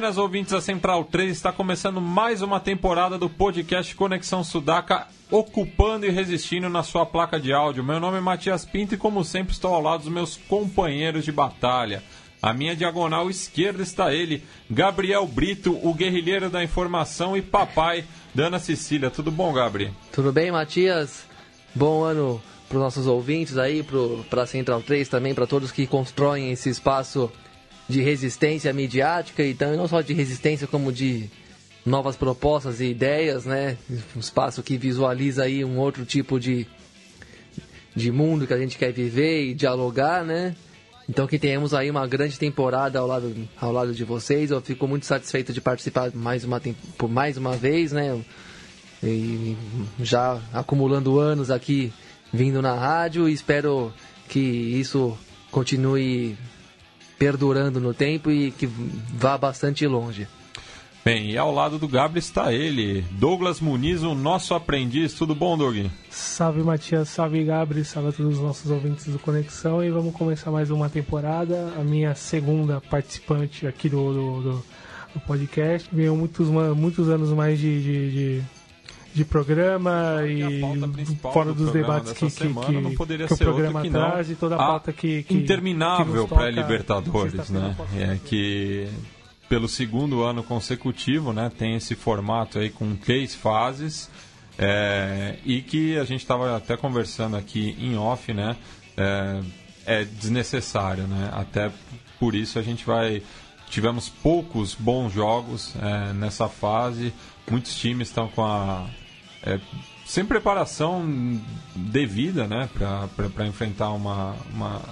Buenas ouvintes da Central 3, está começando mais uma temporada do podcast Conexão Sudaca, ocupando e resistindo na sua placa de áudio. Meu nome é Matias Pinto e, como sempre, estou ao lado dos meus companheiros de batalha. A minha diagonal esquerda está ele, Gabriel Brito, o guerrilheiro da informação e papai da Ana Cecília. Tudo bom, Gabriel? Tudo bem, Matias? Bom ano para os nossos ouvintes aí, para a Central 3 também, para todos que constroem esse espaço de resistência midiática e então, não só de resistência como de novas propostas e ideias, né? Um espaço que visualiza aí um outro tipo de, de mundo que a gente quer viver e dialogar, né? Então que tenhamos aí uma grande temporada ao lado, ao lado de vocês. Eu fico muito satisfeito de participar mais uma, por mais uma vez, né? E já acumulando anos aqui vindo na rádio e espero que isso continue perdurando no tempo e que vá bastante longe. Bem, e ao lado do Gabriel está ele, Douglas Muniz, o nosso aprendiz. Tudo bom, Doug? Salve, Matias. Salve, Gabriel. Salve a todos os nossos ouvintes do Conexão. E vamos começar mais uma temporada. A minha segunda participante aqui do, do, do, do podcast. Venho muitos, muitos anos mais de, de, de de programa e fora dos debates que, que, que, não poderia que o programa que traz e toda a pauta que, que interminável pré-libertadores, né? É que pelo segundo ano consecutivo, né, tem esse formato aí com três fases é, e que a gente estava até conversando aqui em off, né? É, é desnecessário, né? Até por isso a gente vai tivemos poucos bons jogos é, nessa fase. Muitos times estão com a é, sem preparação devida, né, para enfrentar uma, uma,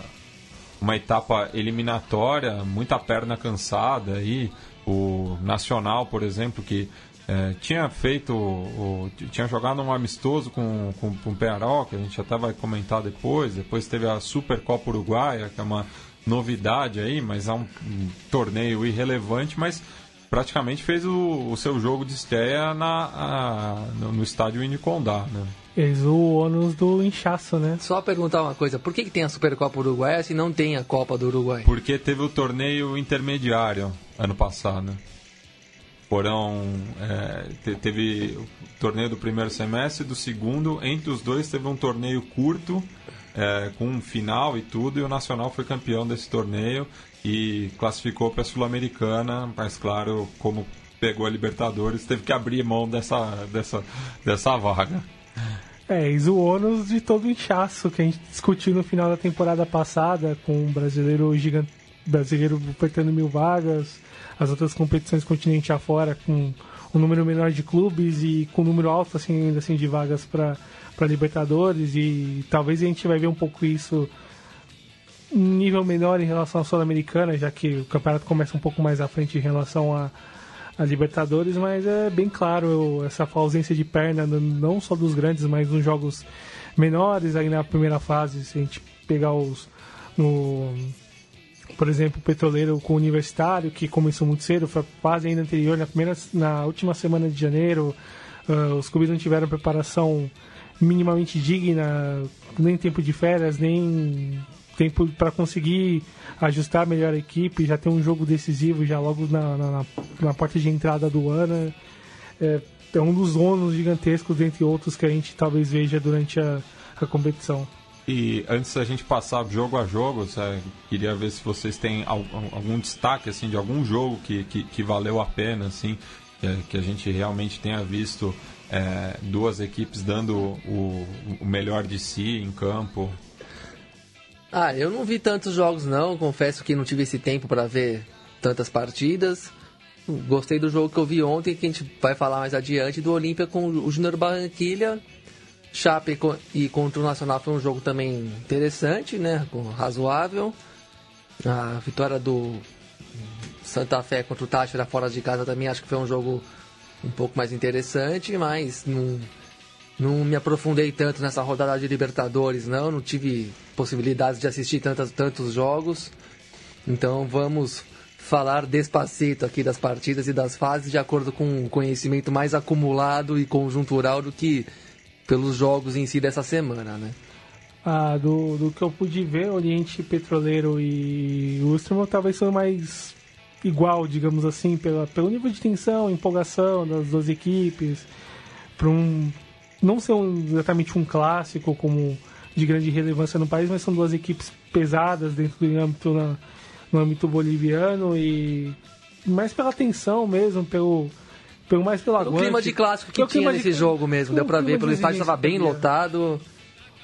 uma etapa eliminatória, muita perna cansada aí. O Nacional, por exemplo, que é, tinha feito, o, tinha jogado um amistoso com, com, com o Pearol, que a gente até vai comentar depois. Depois teve a Supercopa Uruguaia, que é uma novidade aí, mas é um, um torneio irrelevante, mas praticamente fez o, o seu jogo de estreia na, a, no, no, estádio Inicondá, né? Fez o ônus do inchaço, né? Só perguntar uma coisa, por que, que tem a Supercopa Uruguaia se não tem a Copa do Uruguai? Porque teve o torneio intermediário ano passado. Foram. É, teve o torneio do primeiro semestre e do segundo. Entre os dois teve um torneio curto, é, com um final e tudo, e o Nacional foi campeão desse torneio e classificou para a Sul-Americana, mas claro, como pegou a Libertadores, teve que abrir mão dessa, dessa, dessa vaga. É, e o ônus de todo o inchaço que a gente discutiu no final da temporada passada, com o brasileiro gigante, brasileiro apertando mil vagas, as outras competições continente afora com um número menor de clubes e com um número alto assim, ainda assim de vagas para Libertadores e talvez a gente vai ver um pouco isso nível menor em relação à Sul-Americana, já que o campeonato começa um pouco mais à frente em relação a, a Libertadores, mas é bem claro essa ausência de perna, não só dos grandes, mas nos jogos menores, aí na primeira fase, se a gente pegar os. No, por exemplo, o Petroleiro com o Universitário, que começou muito cedo, foi a fase ainda anterior, na, primeira, na última semana de janeiro, uh, os clubes não tiveram preparação minimamente digna, nem tempo de férias, nem tempo para conseguir ajustar melhor a equipe, já tem um jogo decisivo já logo na, na, na porta de entrada do ano. É, é, um dos ônus gigantescos, dentre outros, que a gente talvez veja durante a, a competição. E antes da gente passar jogo a jogo, sabe, queria ver se vocês têm algum, algum destaque assim de algum jogo que, que, que valeu a pena, assim, que, que, a gente realmente tenha visto é, duas equipes dando o, o melhor de si em campo. Ah, eu não vi tantos jogos não, confesso que não tive esse tempo para ver tantas partidas. Gostei do jogo que eu vi ontem, que a gente vai falar mais adiante, do Olímpia com o Júnior Barranquilha. Chape e contra o Nacional foi um jogo também interessante, né? Razoável. A vitória do, Santa Fé contra o Táchira fora de casa também acho que foi um jogo um pouco mais interessante, mas não, não me aprofundei tanto nessa rodada de Libertadores, não. Não tive possibilidades de assistir tantas, tantos jogos. Então vamos falar despacito aqui das partidas e das fases de acordo com o conhecimento mais acumulado e conjuntural do que pelos jogos em si dessa semana, né? Ah, do, do que eu pude ver, Oriente Petroleiro e Ulsterman talvez são mais igual, digamos assim, pela, pelo nível de tensão, empolgação das duas equipes, para um não ser um, exatamente um clássico como de grande relevância no país, mas são duas equipes pesadas dentro do âmbito na, no âmbito boliviano e mais pela tensão mesmo, pelo pelo mais pelo aguante. O clima de clássico que tinha nesse de... jogo mesmo, deu para ver pelo estádio estava bem lotado.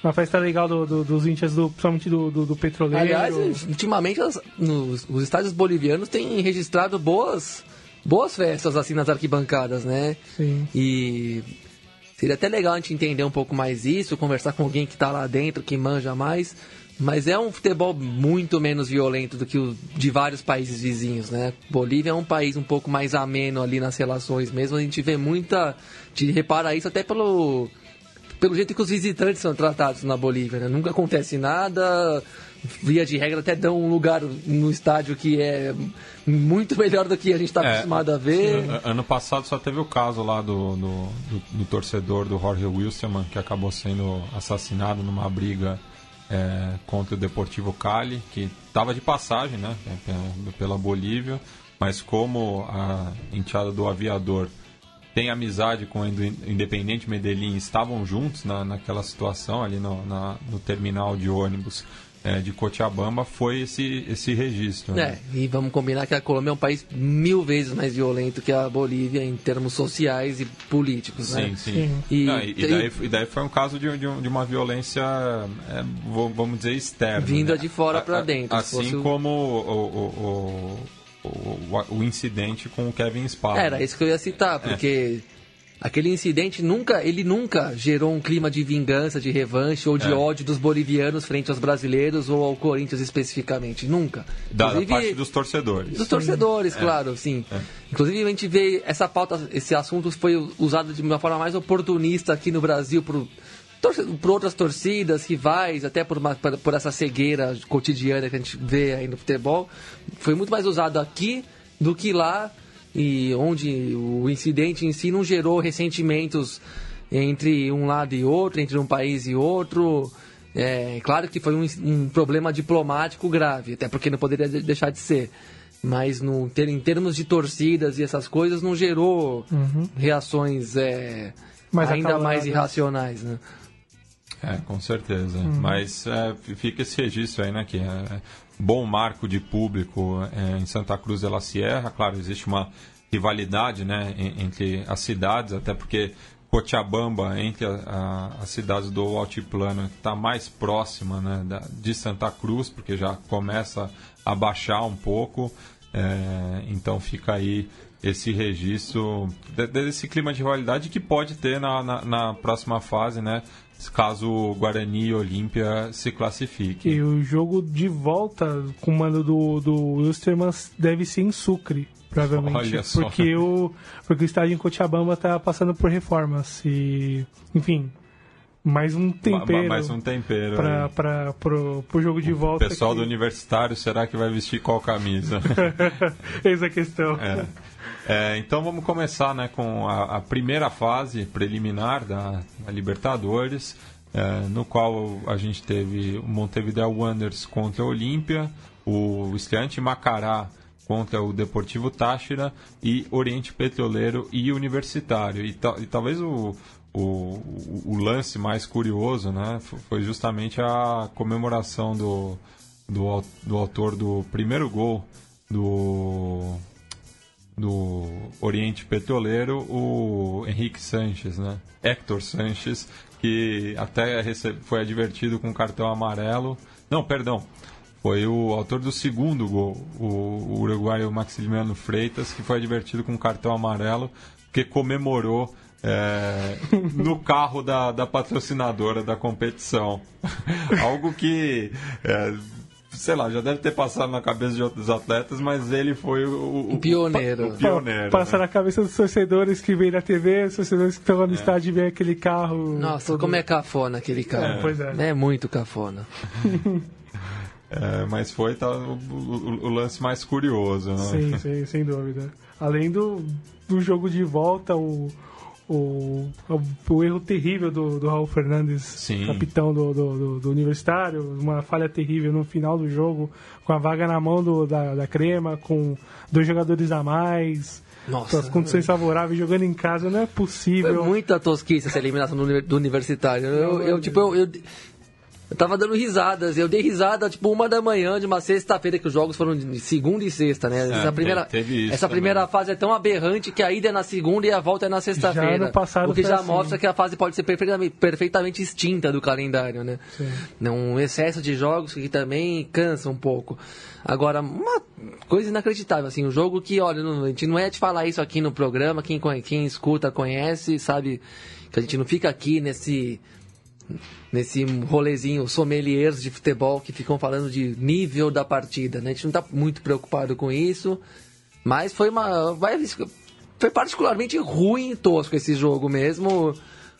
Uma festa legal do, do, dos índios, do, principalmente do, do, do, petroleiro. Aliás, ultimamente as, nos, os estádios bolivianos têm registrado boas, boas festas assim nas arquibancadas, né? Sim. E seria até legal a gente entender um pouco mais isso, conversar com alguém que está lá dentro, que manja mais. Mas é um futebol muito menos violento do que o de vários países vizinhos, né? Bolívia é um país um pouco mais ameno ali nas relações mesmo. A gente vê muita. Te repara isso até pelo pelo jeito que os visitantes são tratados na Bolívia. Né? Nunca acontece nada, via de regra até dão um lugar no estádio que é muito melhor do que a gente está é, acostumado a ver. Ano passado só teve o caso lá do, do, do, do torcedor do Jorge Wilstermann, que acabou sendo assassinado numa briga é, contra o Deportivo Cali, que estava de passagem né, pela Bolívia, mas como a enteada do aviador tem amizade com o Independente Medellín, estavam juntos na, naquela situação ali no, na, no terminal de ônibus é, de Cochabamba, foi esse, esse registro. Né? É, e vamos combinar que a Colômbia é um país mil vezes mais violento que a Bolívia em termos sociais e políticos. Sim, né? sim. sim. E, Não, e, daí, e, daí, foi um caso de, de, de uma violência, é, vamos dizer, externa. Vinda né? de fora para dentro. Assim como o, o, o o, o, incidente com o Kevin Spa. Era isso que eu ia citar, porque é. Aquele incidente nunca, ele nunca gerou um clima de vingança, de revanche ou de é. ódio dos bolivianos frente aos brasileiros ou ao Corinthians especificamente, nunca. Da, da parte dos torcedores. Dos torcedores, é. claro, sim. É. Inclusive a gente vê essa pauta, esse assunto foi usado de uma forma mais oportunista aqui no Brasil por por outras torcidas, rivais, até por, uma, por essa cegueira cotidiana que a gente vê aí no futebol, foi muito mais usado aqui do que lá, e onde o incidente em si não gerou ressentimentos entre um lado e outro, entre um país e outro. É claro que foi um, um problema diplomático grave, até porque não poderia deixar de ser mas no, em termos de torcidas e essas coisas não gerou uhum. reações é, ainda mais irracionais, né? É, com certeza. Uhum. Mas é, fica esse registro aí, né? Que é bom marco de público é, em Santa Cruz de la Sierra. Claro, existe uma rivalidade né, entre as cidades, até porque Cochabamba, entre as cidades do Altiplano, está mais próxima né, da, de Santa Cruz, porque já começa a baixar um pouco. É, então fica aí esse registro desse clima de rivalidade que pode ter na, na, na próxima fase, né? caso o Guarani e Olímpia se classifique. E o jogo de volta com o mando do, do Wilstermann deve ser em Sucre, provavelmente. Olha só. Porque o, porque o estádio em Cochabamba está passando por reformas. E, enfim, mais um tempero. Mais um tempero. Para para pro, pro jogo de volta. O pessoal do universitário, será que vai vestir qual camisa? Essa é a questão. É. É, então vamos começar né, com a, a primeira fase preliminar da, da Libertadores, é, no qual a gente teve o Montevideo Wanderers contra a Olímpia, o Estreante Macará contra o Deportivo Táchira e Oriente Petroleiro e Universitário. E, e talvez o, o, o, lance mais curioso né, foi justamente a comemoração do, do, do autor do primeiro gol do do Oriente Petroleiro, o Henrique Sanches, né? Hector Sanches, que até foi advertido com cartão amarelo. Não, perdão. Foi o autor do segundo gol, o uruguaio Maximiliano Freitas, que foi advertido com cartão amarelo, porque comemorou é, no carro da, da patrocinadora da competição. Algo que é, sei lá, já deve ter passado na cabeça de outros atletas, mas ele foi o, o pioneiro. O pioneiro. Passa né? na cabeça dos torcedores que vêm na TV, os torcedores que estão lá no é. estádio e veem aquele carro. Nossa, todo... como é cafona aquele carro. É. Pois é. É muito cafona. É, mas foi tá, o, o, o, lance mais curioso. Né? Sim, sim, sem dúvida. Além do, do jogo de volta, o, o, o erro terrível do, do Raul Fernandes, Sim. capitão do, do, do, Universitário, uma falha terrível no final do jogo, com a vaga na mão do, da, da Crema, com dois jogadores a mais. Nossa, as condições favoráveis jogando em casa não é possível. Foi muita tosquice essa eliminação do, do universitário. Eu, eu, tipo, eu, eu, eu tava dando risadas. Eu dei risada, tipo, uma da manhã de uma sexta-feira, que os jogos foram de segunda e sexta, né? É, essa primeira, essa primeira fase é tão aberrante que a ida é na segunda e a volta é na sexta-feira. O que já assim. mostra que a fase pode ser perfeitamente, perfeitamente extinta do calendário, né? Sim. Um excesso de jogos que também cansa um pouco. Agora, uma coisa inacreditável, assim, um jogo que, olha, a gente não é de falar isso aqui no programa, quem, quem escuta conhece, sabe que a gente não fica aqui nesse nesse rolezinho sommeliers de futebol que ficam falando de nível da partida, né? A gente não está muito preocupado com isso, mas foi uma foi particularmente ruim e tosco esse jogo mesmo.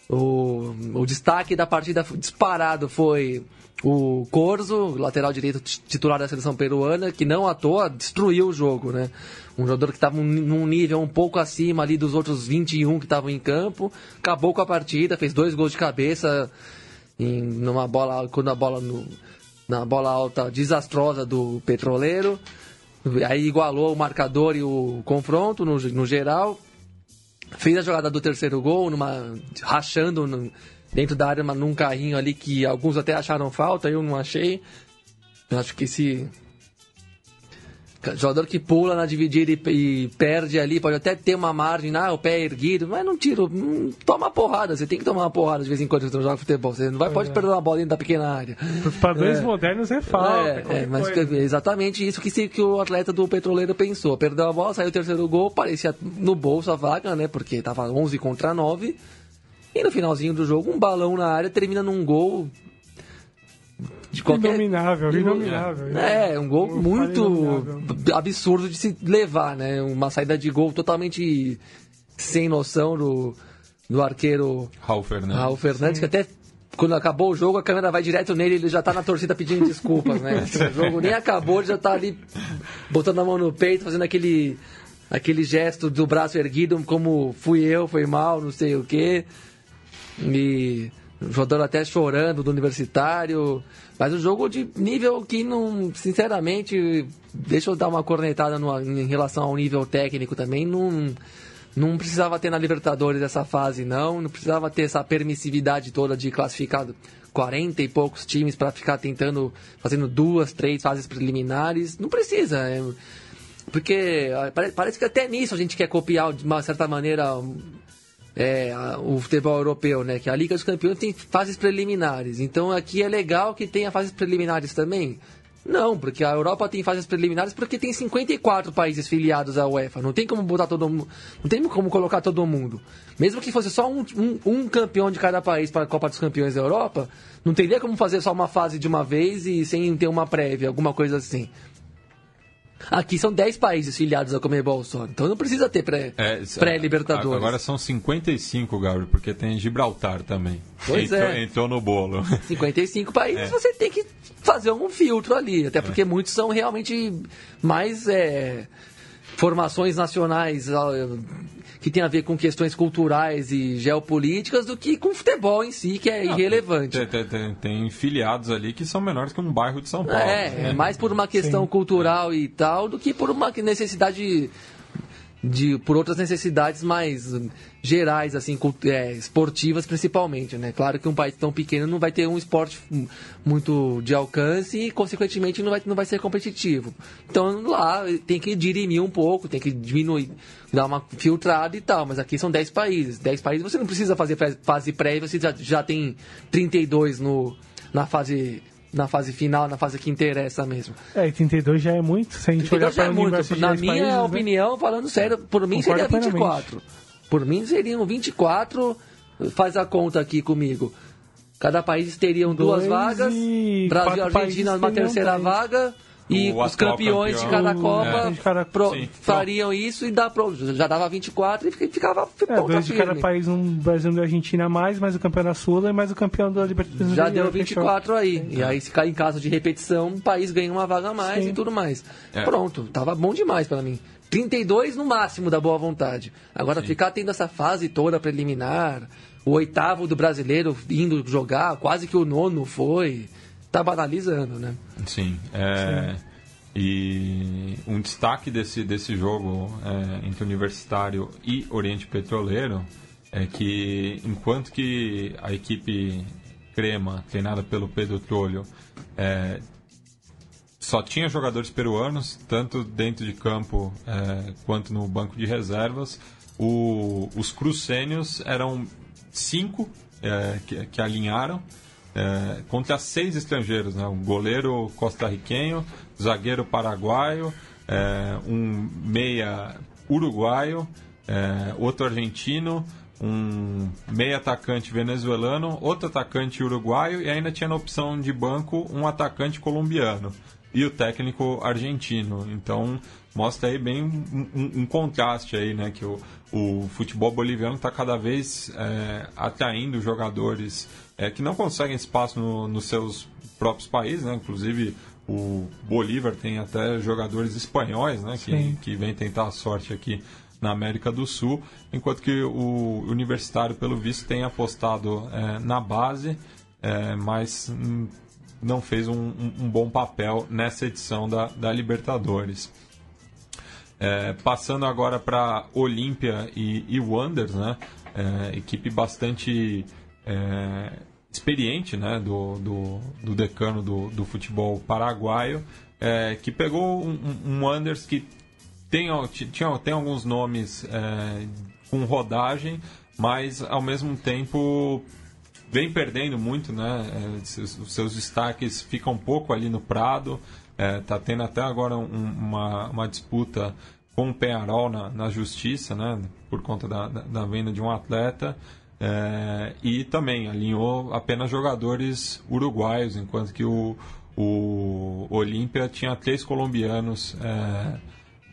O, o destaque da partida disparado foi o Corzo, lateral direito titular da seleção peruana, que não à toa destruiu o jogo, né? Um jogador que estava num nível um pouco acima ali dos outros 21 que estavam em campo, acabou com a partida, fez dois gols de cabeça em numa bola quando a bola no, na bola alta desastrosa do Petroleiro. Aí igualou o marcador e o confronto no, no geral. Fez a jogada do terceiro gol, numa, rachando no, dentro da área num carrinho ali que alguns até acharam falta, eu não achei. Acho que se Jogador que pula na dividida e, e, perde ali, pode até ter uma margem, ah, o pé é erguido, mas não tira, não, toma porrada. Você tem que tomar uma porrada de vez em quando você joga futebol. Você não vai, pode é. perder uma bola dentro da pequena área. Os padrões é. modernos é falta. É, é mas exatamente isso que, se, que o atleta do Petroleiro pensou. Perdeu a bola, saiu o terceiro gol, parecia no bolso a vaga, né? Porque tava 11 contra 9. E no finalzinho do jogo, um balão na área termina num gol de qualquer... Inominável, inominável. É, um gol muito absurdo de se levar, né? Uma saída de gol totalmente sem noção do, do arqueiro Raul Fernandes, Raul Fernandes que até quando acabou o jogo, a câmera vai direto nele, ele já tá na torcida pedindo desculpas, né? o jogo nem acabou, ele já tá ali botando a mão no peito, fazendo aquele, aquele gesto do braço erguido, como fui eu, foi mal, não sei o quê. E o jogador até chorando do universitário. Mas um jogo de nível que não, sinceramente, deixa eu dar uma cornetada no, em relação ao nível técnico também, não, não precisava ter na Libertadores essa fase, não. Não precisava ter essa permissividade toda de classificar 40 e poucos times para ficar tentando, fazendo duas, três fases preliminares. Não precisa. É, porque parece que até nisso a gente quer copiar de uma certa maneira é, a, o futebol europeu, né? Que a Liga dos Campeões tem fases preliminares. Então aqui é legal que tenha fases preliminares também. Não, porque a Europa tem fases preliminares porque tem 54 países filiados à UEFA. Não tem como botar todo mundo. Não tem como colocar todo mundo. Mesmo que fosse só um, um, um, campeão de cada país para a Copa dos Campeões da Europa, não teria como fazer só uma fase de uma vez e sem ter uma prévia, alguma coisa assim. Aqui são 10 países filiados à Comebol só, então não precisa ter pré-Libertadores. Pré agora são 55, Gabriel, porque tem Gibraltar também. Pois entrou, é. Entrou no bolo. 55 países, é. você tem que fazer um filtro ali, até porque é. muitos são realmente mais é, formações nacionais que tem a ver com questões culturais e geopolíticas do que com futebol em si, que é Não, irrelevante. Tem, tem, tem, filiados ali que são menores que um bairro de São Paulo. É, né? mais por uma questão Sim. cultural e tal do que por uma necessidade de por outras necessidades mais gerais assim é, esportivas principalmente né? Claro que um país tão pequeno não vai ter um esporte muito de alcance e consequentemente não vai não vai ser competitivo. Então lá tem que dirimir um pouco tem que diminuir dar uma filtrada e tal mas aqui são 10 países. 10 países você não precisa fazer fase prévia você já, já tem 32 no na fase na fase final, na fase que interessa mesmo. É, 32 já é muito, se a gente olhar para é o muito. Na minha países, né? opinião, né? falando sério, por mim Concordo seria 24. Plenamente. Por mim seriam 24, faz a conta aqui comigo. Cada país teriam duas vagas. Brasil e Argentina uma terceira vaga. E O os campeões de campeão. cada O- Copa é. de cada- pro- Sim. fariam isso e dá pro, já dava 24 e fica- ficava É, ponta dois de cada firme. país, um Brasil e Argentina a mais, mais o campeão da Sula e mais o campeão da Libertadores. Já deu Rio, fechou. 24 aí. E aí, se cair em caso de repetição, um país ganha uma vaga a mais Sim. e tudo mais. É. Pronto, tava bom demais pra mim. 32 no máximo da boa vontade. Agora, ficar tendo essa fase toda preliminar, o oitavo do brasileiro indo jogar, quase que o nono foi. Tá banalizando, né? Sim. é, E um destaque desse, desse jogo é, entre Universitário e Oriente Petroleiro é que enquanto que a equipe Crema, treinada pelo Pedro Trolho, é, só tinha jogadores peruanos, tanto dentro de campo é, quanto no banco de reservas. O- os crucênios eram cinco é, que, que alinharam é, contra seis estrangeiros, né? um goleiro costarriquenho, zagueiro paraguaio, é, um meia uruguaio, é, outro argentino, um meia atacante venezuelano, outro atacante uruguaio e ainda tinha na opção de banco um atacante colombiano e o técnico argentino. Então mostra aí bem um, um- um contraste aí, né? Que o, o futebol boliviano está cada vez é, atraindo jogadores é, que não conseguem espaço no- nos seus próprios países, né? Inclusive o Bolívar tem até jogadores espanhóis, né? Que, Sim. que vêm tentar a sorte aqui na América do Sul, enquanto que o Universitário, pelo visto, tem apostado é, na base, é, mas hum, não fez um, um- bom papel nessa edição da, da Libertadores. É, passando agora para Olímpia e, e Wanderers, né? É, equipe bastante é, experiente né? do, do, do decano do, do futebol paraguaio, é, que pegou um, um, Wanderers que tem, tinha, tem alguns nomes é, com rodagem, mas ao mesmo tempo vem perdendo muito, né? É, os seus destaques ficam um pouco ali no Prado. É, tá tendo até agora um- uma, uma disputa com o Penharol na, na justiça, né? Por conta da, da venda de um atleta. É, e também alinhou apenas jogadores uruguaios, enquanto que o, o Olímpia tinha três colombianos é,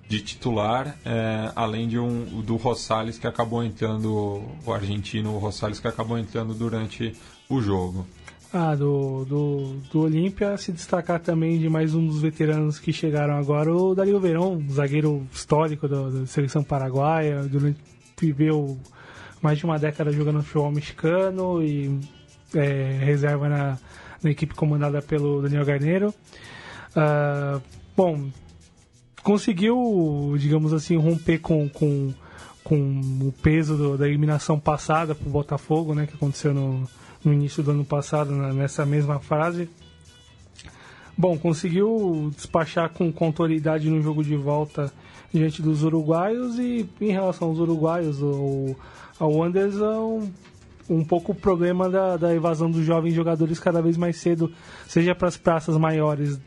de titular, é, além de um do Rosales que acabou entrando, o argentino Rosales que acabou entrando durante o jogo. Ah, do, do, do Olímpia se destacar também de mais um dos veteranos que chegaram agora, o Dario Verón, zagueiro histórico da, seleção paraguaia, durante, viveu mais de uma década jogando futebol mexicano e é, reserva na, na equipe comandada pelo Daniel Garneiro. Ah, bom, conseguiu, digamos assim, romper com, com, com o peso do- da eliminação passada para o Botafogo, né, que aconteceu no, no início do ano passado, na- nessa mesma fase. Bom, conseguiu despachar com, com autoridade no jogo de volta diante dos uruguaios e em relação aos uruguaios, o, ao Anderson, um pouco o problema da, da evasão dos jovens jogadores cada vez mais cedo, seja para as praças maiores,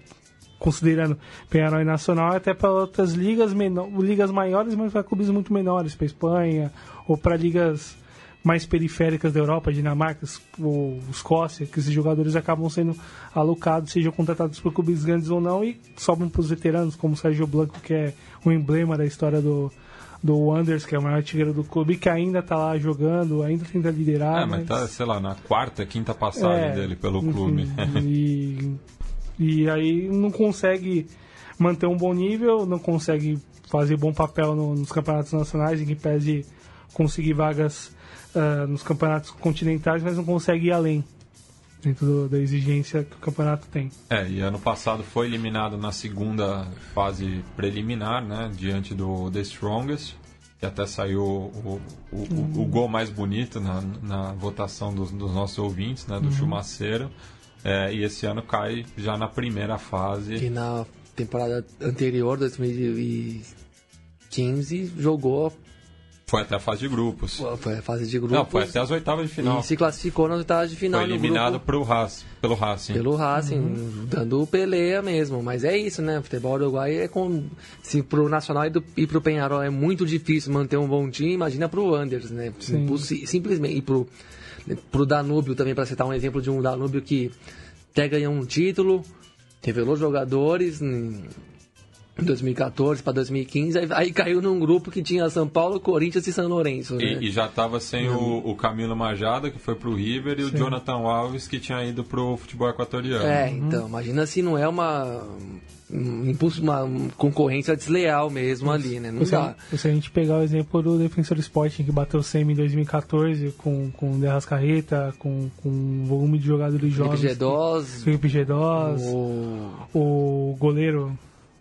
considerando Penharol e Nacional, até para outras ligas, menor, ligas maiores, mas para clubes muito menores, para Espanha, ou para ligas mais periféricas da Europa, Dinamarca, ou Escócia, que esses jogadores acabam sendo alocados, sejam contratados por clubes grandes ou não, e sobram para os veteranos, como Sérgio Blanco, que é o emblema da história do, do Wanderers, que é o maior artilheiro do clube, que ainda está lá jogando, ainda tenta liderar. é, mas tá, sei lá, na quarta, quinta passagem É, dele pelo enfim, clube. E, e aí não consegue manter um bom nível, não consegue fazer bom papel no- nos campeonatos nacionais, em que pese conseguir vagas ah, nos campeonatos continentais, mas não consegue ir além dentro do- da exigência que o campeonato tem. É, e ano passado foi eliminado na segunda fase preliminar, né? Diante do The Strongest, que até saiu o, o, o- o gol mais bonito na, na votação dos, dos nossos ouvintes, né? Do Chumaceiro. É, e esse ano cai já na primeira fase. Que na temporada anterior, 2015, jogou Foi até a fase de grupos. foi a fase de grupos Não, foi até as oitavas de final. e se classificou nas oitavas de final Foi no eliminado grupo pro Haas, pelo Racing. pelo Racing, dando peleia mesmo. Mas é isso, né? O futebol uruguai é com. Se pro Nacional e, do, e pro Penharol é muito difícil manter um bom time, imagina pro Wanderers, né? Sim. Simplesmente. E pro Pro Danúbio também, para citar um exemplo de um Danúbio que até ganhou um título, revelou jogadores em 2014 para 2015, aí, aí, caiu num grupo que tinha São Paulo, Corinthians e São Lourenço. Né? E, e, já estava sem o, o, Camilo Majada, que foi pro River, e Sim. o Jonathan Alves, que tinha ido pro futebol equatoriano. É, então, imagina se não é uma impulso, uma concorrência desleal mesmo ali, né? Não se, dá. Se a gente pegar o exemplo do Defensor Sporting que bateu o SEMI em 2014 com, com o Derras Carreta, com, com um volume de jogadores jovens. Felipe Gedós. Felipe Gedós. O... o goleiro.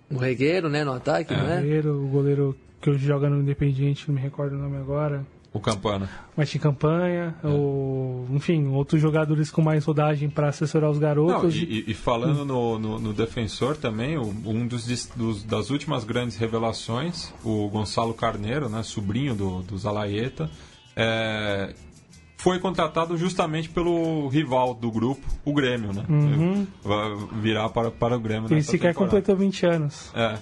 O Regueiro, né? No ataque, é. né? O Regueiro, o goleiro que hoje joga no Independiente, não me recordo o nome agora. O Campana. Martin Campanha, é. o, enfim, outros jogadores com mais rodagem para assessorar os garotos. Não, e, e, falando no, no, no, defensor também, um dos, dos, das últimas grandes revelações, o Gonçalo Carneiro, né, sobrinho do, do Zalaeta, é, foi contratado justamente pelo rival do grupo, o Grêmio, né? Uhum. Vai virar para, para o Grêmio. Ele sequer completou 20 anos. É.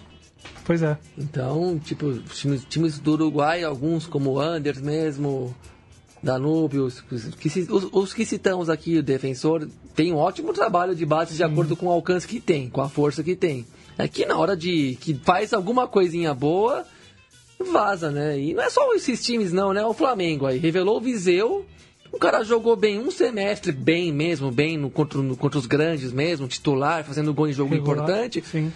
Pois é. Então, tipo, times, times do Uruguai, alguns como o Anders mesmo, Danúbio, os, que, os, os, que citamos aqui, o defensor, tem um ótimo trabalho de base de acordo com o alcance que tem, com a força que tem. É que na hora de que faz alguma coisinha boa, vaza, né? E não é só esses times não, né? O Flamengo aí revelou o Viseu, o cara jogou bem um semestre, bem mesmo, bem no, contra, no, contra os grandes mesmo, titular, fazendo gol em jogo Regular, importante. Sim.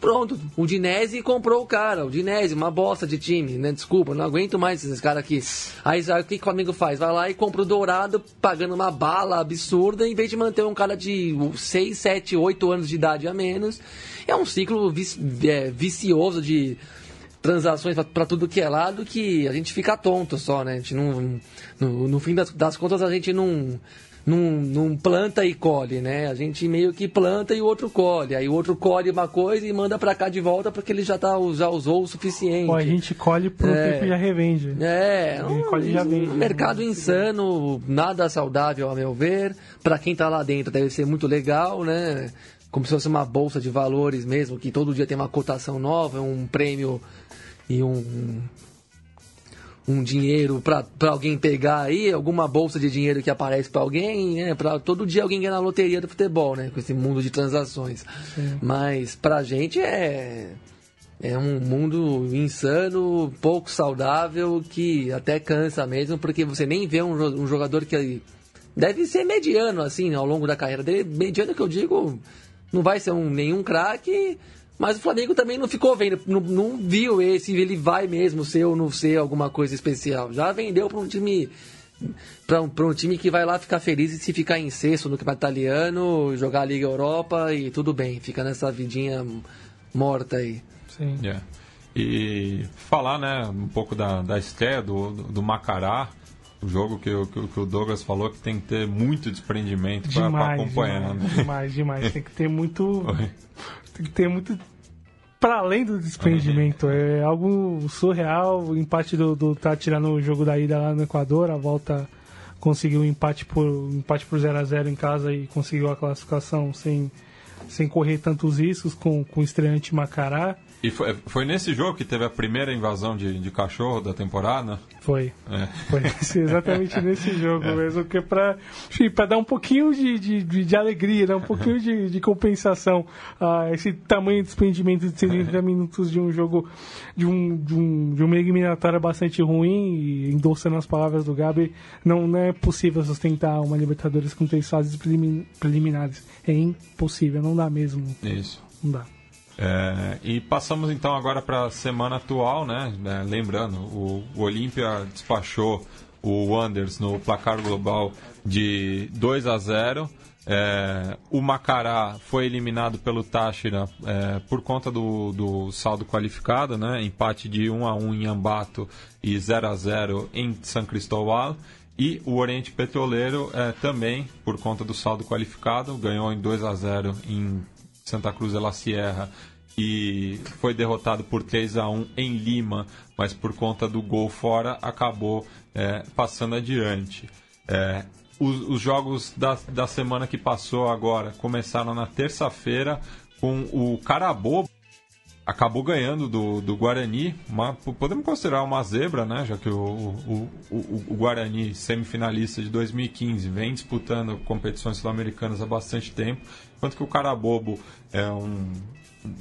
Pronto, o Dinese comprou o cara. O Dinese, uma bosta de time, né? Desculpa, não aguento mais esses caras aqui. Aí o que, que o amigo faz? Vai lá e compra o Dourado, pagando uma bala absurda, em vez de manter um cara de 6, 7, 8 anos de idade a menos. É um ciclo é, vicioso de transações para tudo que é lado que a gente fica tonto só, né? A gente não, no, no fim das, das contas, a gente não não, não planta e colhe, né? A gente meio que planta e o outro colhe. Aí o outro colhe uma coisa e manda para cá de volta porque ele já, tá, já usou o suficiente. Pô, a gente colhe por é, tempo e já revende. É, um, colhe já vende. Um mercado insano, nada saudável a meu ver. Para quem tá lá dentro deve ser muito legal, né? Como se fosse uma bolsa de valores mesmo, que todo dia tem uma cotação nova, um prêmio e um, um dinheiro para alguém pegar aí, alguma bolsa de dinheiro que aparece para alguém, né? Para todo dia alguém ganhar na loteria do futebol, né? Com esse mundo de transações. Sim. Mas pra gente é é um mundo insano, pouco saudável, que até cansa mesmo, porque você nem vê um, um jogador que deve ser mediano assim ao longo da carreira dele, mediano que eu digo, não vai ser um, nenhum craque, mas o Flamengo também não ficou vendo, não, não viu esse, ele vai mesmo ser ou não ser alguma coisa especial. Já vendeu para um time para um, um time que vai lá ficar feliz e se ficar em sexto no campeonato italiano, jogar a Liga Europa e tudo bem, fica nessa vidinha morta aí. Sim. Yeah. E falar, né, um pouco da, da do, do, do Macará, o jogo que, que, que, o Douglas falou que tem que ter muito desprendimento para acompanhar. Demais, né? demais, demais. Tem que ter muito. tem que ter muito para além do desprendimento. É algo surreal. O empate do, do tá tirando o jogo da ida lá no Equador, a volta conseguiu um empate por empate por 0 a 0 em casa e conseguiu a classificação sem sem correr tantos riscos com, com o estreante Macará. E foi, foi nesse jogo que teve a primeira invasão de, de cachorro da temporada? Foi. É. Foi exatamente nesse jogo é. mesmo, que é para dar um pouquinho de, de, de, alegria, né? um pouquinho de, de compensação a esse tamanho de desprendimento de 70 é. minutos de um jogo, de, um, de, um, de uma eliminatória bastante ruim, e endossando as palavras do Gabi, não, não é possível sustentar uma Libertadores com três fases preliminares. É impossível, não dá mesmo. Isso. Não dá. É, e passamos então agora para a semana atual, né? É, lembrando, o, o Olímpia despachou o Wonders no placar global de 2 a 0. É, o Macará foi eliminado pelo Táchira é, por conta do, do, saldo qualificado, né? empate de 1 a 1 em Ambato e 0 a 0 em São Cristóbal. E o Oriente Petroleiro é, também, por conta do saldo qualificado, ganhou em 2 a 0 em Santa Cruz de la Sierra e foi derrotado por 3 a 1 em Lima, mas por conta do gol fora acabou é, passando adiante. É, os, os, jogos da, da semana que passou agora começaram na terça-feira com o Carabobo acabou ganhando do, do Guarani, uma, podemos considerar uma zebra, né? Já que o, o, o, o Guarani, semifinalista de 2015, vem disputando competições sul-americanas há bastante tempo, enquanto que o Carabobo é um,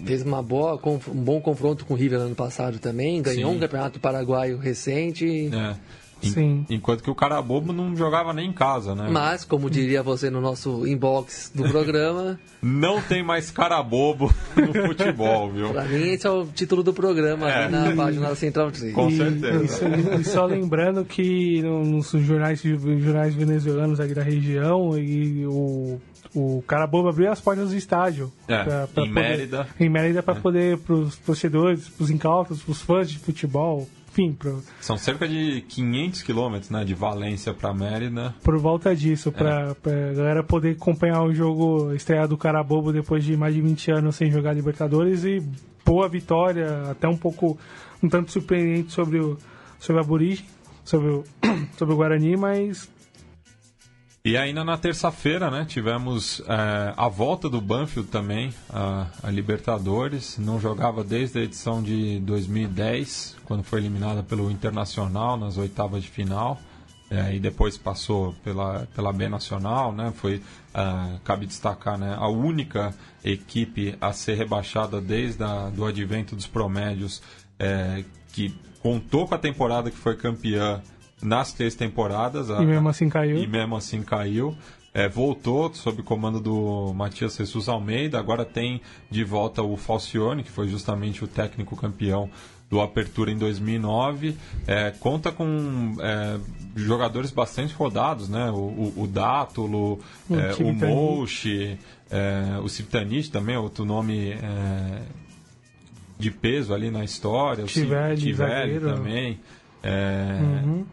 Fez uma boa, um bom confronto com o River ano passado também, ganhou Sim. um campeonato paraguaio recente. É. Sim. Enquanto que o cara bobo não jogava nem em casa, né? Mas, como diria você no nosso inbox do programa. não tem mais cara bobo no futebol, viu? pra mim, esse é o título do programa é. na página da Central 3. Com certeza. E, e, só lembrando que nos jornais, jornais venezuelanos aqui da região, e o o cara bobo abriu as portas do estádio. É, pra, pra em poder, Mérida. Em Mérida para é. poder, para os torcedores, para os incautos, para os fãs de futebol, enfim. Pro... São cerca de 500 quilômetros, né? De Valência para Mérida. Por volta disso, para é. a galera poder acompanhar o jogo estrear do Carabobo depois de mais de 20 anos sem jogar Libertadores e boa vitória, até um pouco, um tanto surpreendente sobre o, sobre a Burigi, sobre o, sobre o Guarani, mas e ainda na terça-feira, né, tivemos é, a volta do Banfield também, a, a, Libertadores. Não jogava desde a edição de 2010, quando foi eliminada pelo Internacional nas oitavas de final. É, e depois passou pela, pela B Nacional, né? Foi, é, cabe destacar, né? A única equipe a ser rebaixada desde a, do advento dos promédios, é, que contou com a temporada que foi campeã nas três temporadas. A, e mesmo assim caiu. E mesmo assim caiu. É, voltou sob comando do Matias Jesus Almeida. Agora tem de volta o Falcione, que foi justamente o técnico campeão do Apertura em 2009. É, conta com é, jogadores bastante rodados, né? O, o, o Dátulo, o, é, o Mouche, é, o Ciptanich também, outro nome é, de peso ali na história. Tivelli, o Tivelli também. É, uhum.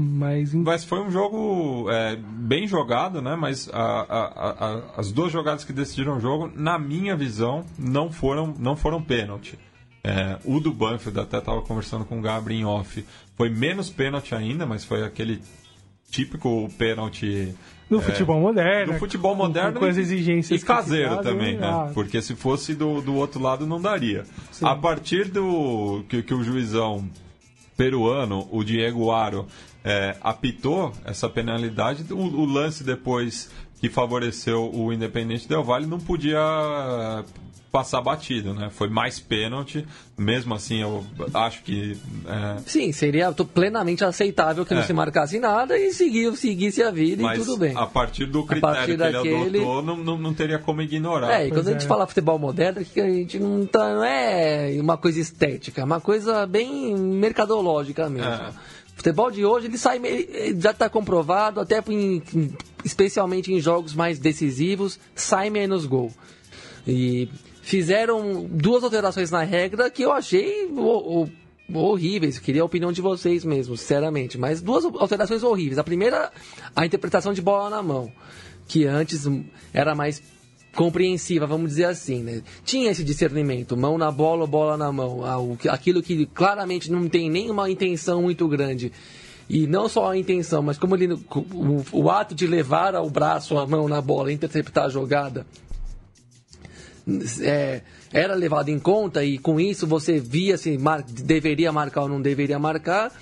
Mas, Mas foi um jogo é, bem jogado, né? Mas a, a, a, as duas jogadas que decidiram o jogo, na minha visão, não foram, não foram pênalti. É, o do Banfield, até estava conversando com o Gabriel em off, foi menos pênalti ainda, mas foi aquele típico pênalti do é, futebol moderno. Do futebol moderno com, com as exigências e caseiro também, né? Ah. Porque se fosse do, do outro lado não daria. Sim. A partir do que, que o juizão peruano, o Diego Aro, é, apitou essa penalidade, o, o, lance depois que favoreceu o Independente Del Valle não podia passar batido, né? Foi mais pênalti, mesmo assim eu acho que... É... Sim, seria plenamente aceitável que é. não se marcasse nada e seguir, seguisse a vida Mas e tudo bem. a partir do critério partir que daquele... ele adotou, não, não, não, teria como ignorar. É, e quando a gente é. fala futebol moderno, que a gente não, tá, não é uma coisa estética, é uma coisa bem mercadológica mesmo. Futebol de hoje ele sai já está comprovado até em, especialmente em jogos mais decisivos sai menos gol e fizeram duas alterações na regra que eu achei horríveis. Queria a opinião de vocês mesmo, sinceramente. Mas duas alterações horríveis. A primeira, a interpretação de bola na mão, que antes era mais compreensiva, vamos dizer assim, né? Tinha esse discernimento, mão na bola bola na mão, aquilo que claramente não tem nenhuma intenção muito grande. E não só a intenção, mas como ele, o, o ato de levar o braço, a mão na bola, interceptar a jogada, é, era levado em conta e com isso você via se mar, deveria marcar ou não deveria marcar.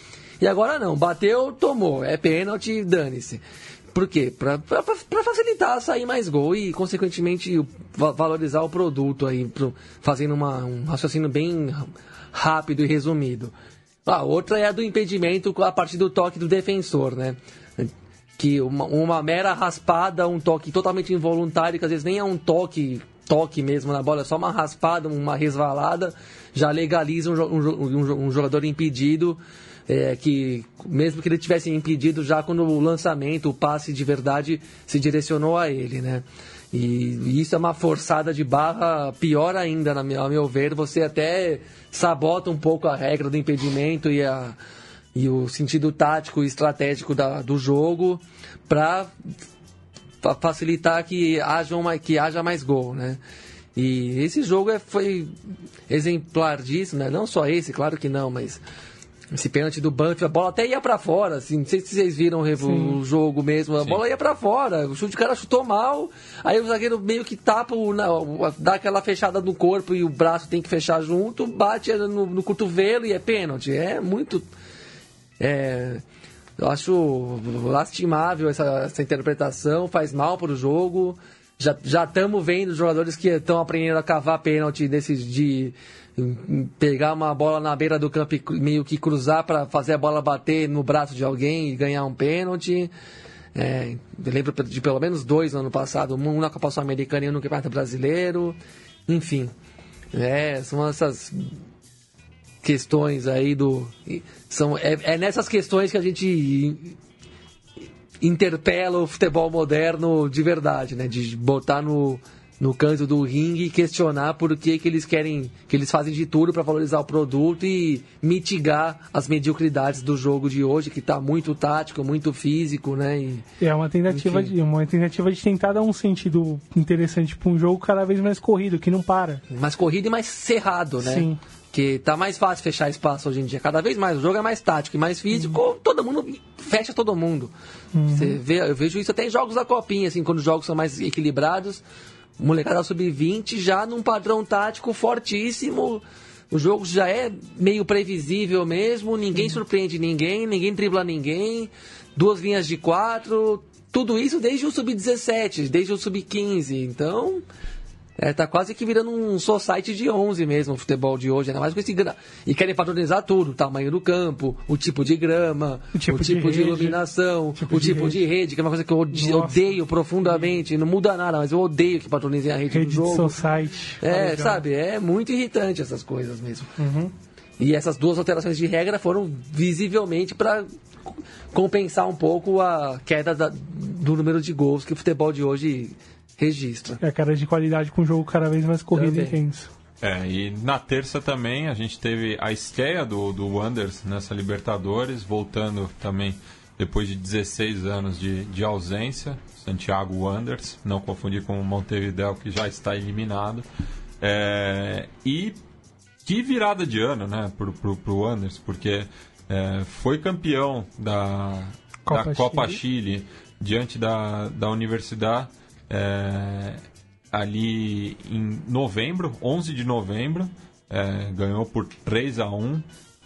E agora não, bateu, tomou, é pênalti, dane-se. Por quê? Para facilitar sair mais gol e, consequentemente, valorizar o produto aí, pro, fazendo uma, um raciocínio bem rápido e resumido. A outra é a do impedimento a partir do toque do defensor, né? Que uma, uma mera raspada, um toque totalmente involuntário, que às vezes nem é um toque toque mesmo na bola, é só uma raspada, uma resvalada, já legaliza um, um, um jogador impedido é, que mesmo que ele tivesse impedido já quando o lançamento, o passe de verdade se direcionou a ele, né? E, isso é uma forçada de barra pior ainda, na, ao meu ver. Você até sabota um pouco a regra do impedimento e, a, e o sentido tático e estratégico da, do jogo para facilitar que haja, uma, que haja mais gol, né? E esse jogo é, foi exemplar disso, né? Não só esse, claro que não, mas esse pênalti do Banfield, a bola até ia para fora, assim, não sei se vocês viram o, o jogo mesmo, a Sim. bola ia para fora, o chute o cara chutou mal, aí o zagueiro meio que tapa, o, na, dá aquela fechada no corpo e o braço tem que fechar junto, bate no, no cotovelo e é pênalti, é muito... É, eu acho lastimável essa, essa interpretação, faz mal para o jogo. Já estamos vendo jogadores que estão aprendendo a cavar pênalti desses de pegar uma bola na beira do campo e meio que cruzar para fazer a bola bater no braço de alguém e ganhar um pênalti. É, eu lembro de pelo menos dois no ano passado, um na Copa Sul-Americana e um no Campeonato Brasileiro. Enfim, é, são essas questões aí do. São, é, é nessas questões que a gente interpela o futebol moderno de verdade, né? De botar no, no canto do ringue e questionar por que, que eles querem, que eles fazem de tudo para valorizar o produto e mitigar as mediocridades do jogo de hoje, que está muito tático, muito físico, né? E, é uma tentativa de uma tentativa de tentar dar um sentido interessante para um jogo cada vez mais corrido, que não para. Mais corrido e mais cerrado, né? Sim. Que tá mais fácil fechar espaço hoje em dia. Cada vez mais. O jogo é mais tático e mais físico. Uhum. Todo mundo fecha todo mundo. Uhum. Você vê, eu vejo isso até em jogos da copinha, assim, quando os jogos são mais equilibrados molecada sub-20 já num padrão tático fortíssimo. O jogo já é meio previsível mesmo, ninguém surpreende ninguém, ninguém dribla ninguém, duas linhas de quatro, tudo isso desde o sub-17, desde o sub-15. Então, é, tá quase que virando um society de 11 mesmo o futebol de hoje, ainda mais com esse E querem padronizar tudo, o tamanho do campo, o tipo de grama, o tipo, o tipo de, de, iluminação, tipo o tipo de, de rede. que é uma coisa que eu odeio profundamente, não muda nada, mas eu odeio que padronizem a rede, rede do jogo. society. É, sabe, é muito irritante essas coisas mesmo. Uhum. E essas duas alterações de regra foram visivelmente para compensar um pouco a queda da, do número de gols que o futebol de hoje registra. É a cara de qualidade com um jogo cada vez mais corrido e intenso. É, e na terça também a gente teve a estreia do, do Wonders nessa Libertadores, voltando também depois de 16 anos de, de ausência, Santiago Wanderers, não confundir com o Montevideo que já está eliminado. É, e que virada de ano, né, pro, pro, pro Wanderers, porque é, foi campeão da Copa, da Copa Chile. Chile diante da, da Universidade é, ali em novembro, 11 de novembro, é, ganhou por 3 a 1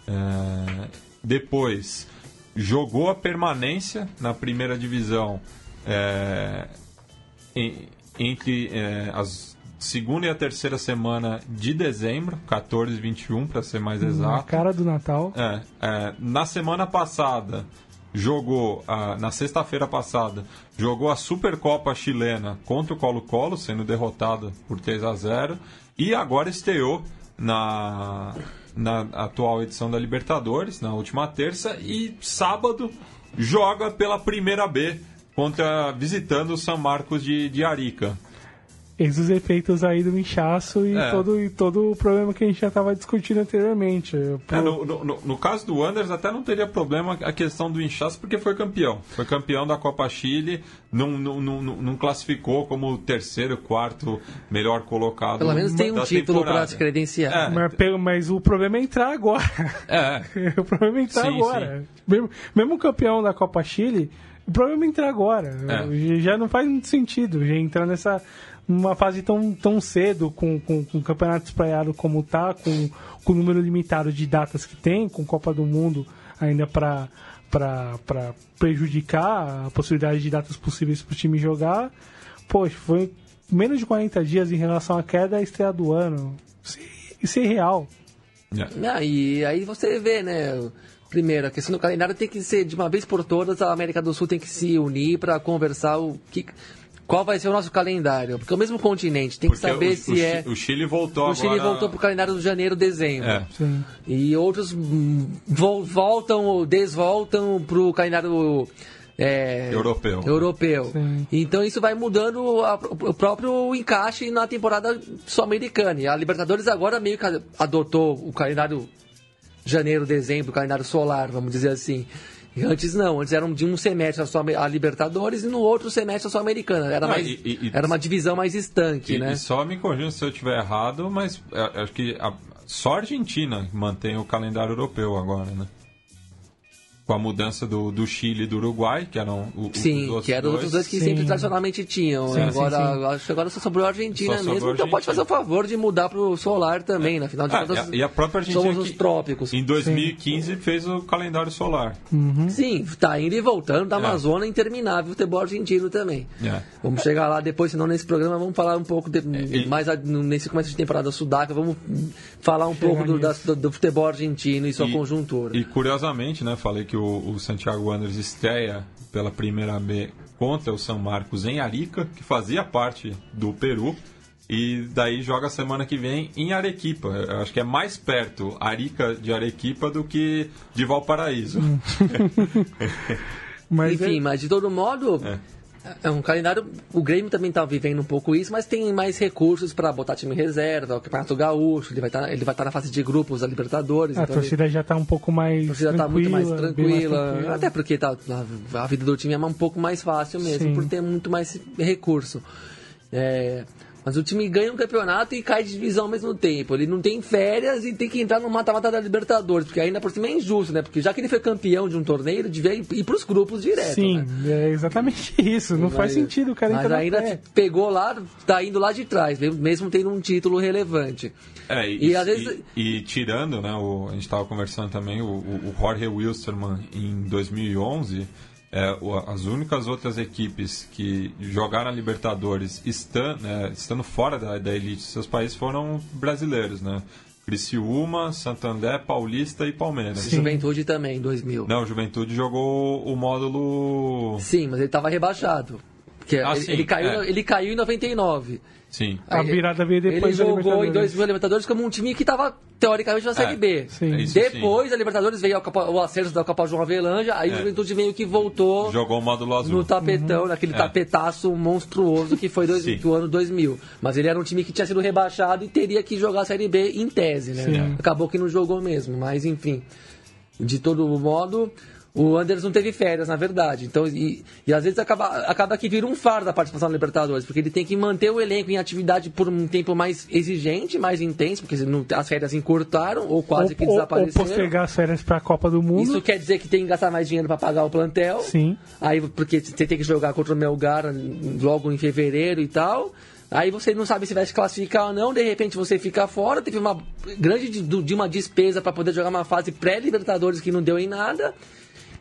é, Depois jogou a permanência na primeira divisão é, em, entre é, as segunda e a terceira semana de dezembro, 14 e 21 para ser mais exato. Na cara do Natal. É, é, na semana passada jogou na sexta-feira passada jogou a Supercopa chilena contra o Colo-Colo, sendo derrotado por 3 a 0 e agora estreou na, na atual edição da Libertadores, na última terça, e sábado joga pela primeira B contra visitando o São Marcos de, de Arica. Esses os efeitos aí do inchaço e, é. todo, e todo o problema que a gente já estava discutindo anteriormente. Pro... É, no, no, no, caso do Anders, até não teria problema a questão do inchaço, porque foi campeão. Foi campeão da Copa Chile, não, não, não, não classificou como terceiro, quarto melhor colocado. Pelo menos tem um título para se credenciar. É. Mas, mas, o problema é entrar agora. É. o problema é entrar sim, agora. Sim. Mesmo, mesmo campeão da Copa Chile, o problema é entrar agora. É. Já não faz muito sentido já entrar nessa numa fase tão, tão cedo, com, com, com o campeonato espraiado como tá, com, com o número limitado de datas que tem, com Copa do Mundo ainda para para prejudicar a possibilidade de datas possíveis para o time jogar. Poxa, foi menos de 40 dias em relação à queda e estreia do ano. Isso é real. Yeah. e aí você vê, né? Primeiro, a questão do calendário tem que ser de uma vez por todas, a América do Sul tem que se unir para conversar o que qual vai ser o nosso calendário? Porque é o mesmo continente, tem Porque que saber o, se o, é. O Chile voltou o agora. O Chile voltou para o calendário de janeiro, dezembro. É. E outros hum, voltam ou desvoltam para o calendário. É, europeu. europeu. Então isso vai mudando a, o próprio encaixe na temporada sul-americana. E a Libertadores agora meio que adotou o calendário janeiro, dezembro, o calendário solar, vamos dizer assim. Antes não, antes eram de um semestre só a Libertadores e no outro semestre só a Americana. Era, mais, e, e, era uma divisão mais estanque, e, né? E só me corrija se eu estiver errado, mas é, acho que a, só a Argentina mantém o calendário europeu agora, né? Com a mudança do, do Chile e do Uruguai, que eram o, sim, os outros que eram os outros dois que Sim. sempre tradicionalmente tinham. Sim, agora, sim, sim. acho que agora só sobrou a Argentina Só mesmo, a então pode fazer Argentina. o favor de mudar pro solar também, né? Afinal de Ah, contas, e a- e a própria Argentina somos os trópicos. Em 2015 fez o calendário solar. Sim, tá indo e voltando da É. Amazônia interminável o futebol argentino também. É. Vamos chegar lá depois, senão nesse programa vamos falar um pouco de- ele- mais a- nesse começo de temporada sudaca, vamos falar um pouco do, da- do, do futebol argentino e sua E- conjuntura. E curiosamente, né, falei que o, o Santiago Wanderers estreia pela primeira B contra o São Marcos em Arica, que fazia parte do Peru. E daí joga semana que vem em Arequipa. Eu acho que é mais perto Arica de Arequipa do que de Valparaíso. Mas Enfim, é- mas de todo modo, É. é. um calendário. O Grêmio também tá vivendo um pouco isso, mas tem mais recursos para botar time em reserva, o Campeonato Gaúcho, ele vai estar ele vai tá na fase de grupos da Libertadores. a então ele- torcida já tá um pouco mais a torcida tá muito mais tranquila, tranquila. até porque tá, a, a vida do time é um pouco mais fácil mesmo, Sim. por ter muito mais recurso. É, mas o time ganha um campeonato e cai de divisão ao mesmo tempo. Ele não tem férias e tem que entrar no mata-mata da Libertadores, porque ainda por cima é injusto, né? Porque já que ele foi campeão de um torneio, ele devia ir, ir pros grupos direto. Sim, né? é exatamente isso. Não faz Mas- sentido o cara Mas entrar ainda fé. pegou lá, tá indo lá de trás, mesmo tendo um título relevante. É, e, E às vezes- e- e tirando, né, o, a gente estava conversando também, o, o o Jorge Wilstermann em 2011, é, as únicas outras equipes que jogaram a Libertadores estando, né, estando fora da, da elite de seus países foram brasileiros, né? Criciúma, Santander, Paulista e Palmeiras. Sim. Juventude também, 2000. Não, o Juventude jogou o módulo... Sim, mas ele tava rebaixado. Porque Ah, ele, sim, ele caiu, é. ele caiu em 99. Sim. A virada veio depois Ele jogou em 2000 Libertadores como um time que estava teoricamente na Série B. sim. É isso Depois a Libertadores veio o acesso da Copa João Avelange, aí o É. Juventude meio que voltou Jogou o módulo azul. no tapetão, naquele É. tapetaço monstruoso que foi dois, Sim. do ano 2000. Mas ele era um time que tinha sido rebaixado e teria que jogar a Série B em tese, né? Sim. Acabou que não jogou mesmo, mas enfim. De todo modo, o Anderson teve férias, na verdade. Então, e, e às vezes acaba, acaba que vira um fardo da participação na Libertadores, porque ele tem que manter o elenco em atividade por um tempo mais exigente, mais intenso, porque não- as férias encurtaram ou quase que ou, ou, ou desapareceram. postergar as férias pra Copa do Mundo. Isso quer dizer que tem que gastar mais dinheiro para pagar o plantel. Sim. Aí, porque você tem que jogar contra o Melgar logo em fevereiro e tal. Aí você não sabe se vai se classificar ou não, de repente você fica fora. Teve uma grande de, de uma despesa para poder jogar uma fase pré-Libertadores que não deu em nada.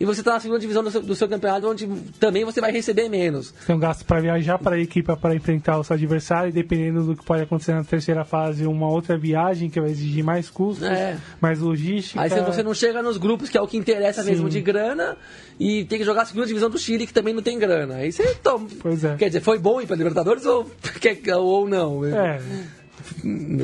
E você está na segunda divisão do seu, do seu campeonato, onde também você vai receber menos. Tem um gasto para viajar para a equipe para enfrentar o seu adversário e dependendo do que pode acontecer na terceira fase, uma outra viagem que vai exigir mais custos, É. mais logística. Aí você- não chega nos grupos, que é o que interessa mesmo de grana, e tem que jogar a segunda divisão do Chile, que também não tem grana. Aí você toma. Pois é. Quer dizer, foi bom ir para Libertadores ou, ou não? É,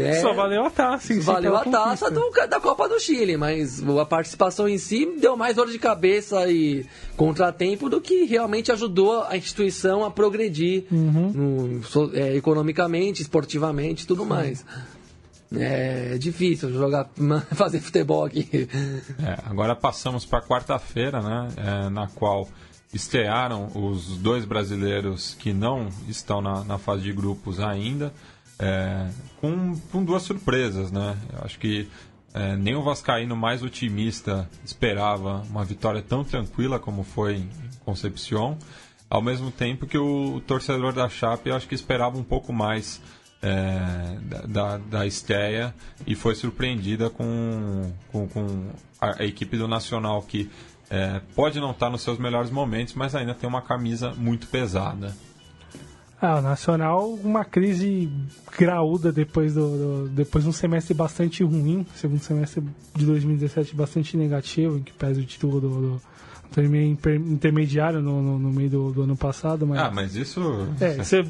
É. só valeu a taça. Valeu a taça do- da Copa do Chile, mas a participação em si deu mais dor de cabeça e contratempo do que realmente ajudou a instituição a progredir Uhum. no- é, economicamente, esportivamente e tudo mais. É difícil jogar, fazer futebol aqui. É, agora passamos para quarta-feira, né, é, na qual estrearam os dois brasileiros que não estão na, na fase de grupos ainda, é, com, com duas surpresas. Né? Eu acho que é, nem o Vascaíno mais otimista esperava uma vitória tão tranquila como foi em Concepción, ao mesmo tempo que o torcedor da Chape eu acho que esperava um pouco mais é, da, da, estreia e foi surpreendida com, com, com a, a equipe do Nacional que é, pode não estar nos seus melhores momentos, mas ainda tem uma camisa muito pesada. Ah, o Nacional, uma crise graúda depois do, do- depois de um semestre bastante ruim, segundo semestre de 2017 bastante negativo, em que pesa o título do, do intermediário no, no, no meio do, do ano passado, mas Ah, mas isso. É, você,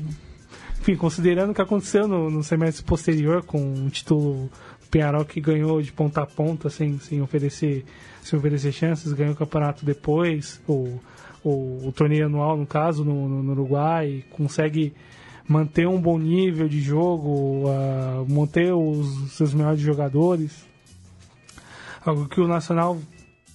enfim, considerando o que aconteceu no, no semestre posterior com o título Penharol que ganhou de ponta a ponta sem, sem, oferecer, sem oferecer chances, ganhou o campeonato depois, o, o, o torneio anual, no caso, no, no, no Uruguai, consegue manter um bom nível de jogo, ah, manter os seus melhores jogadores. Algo que o Nacional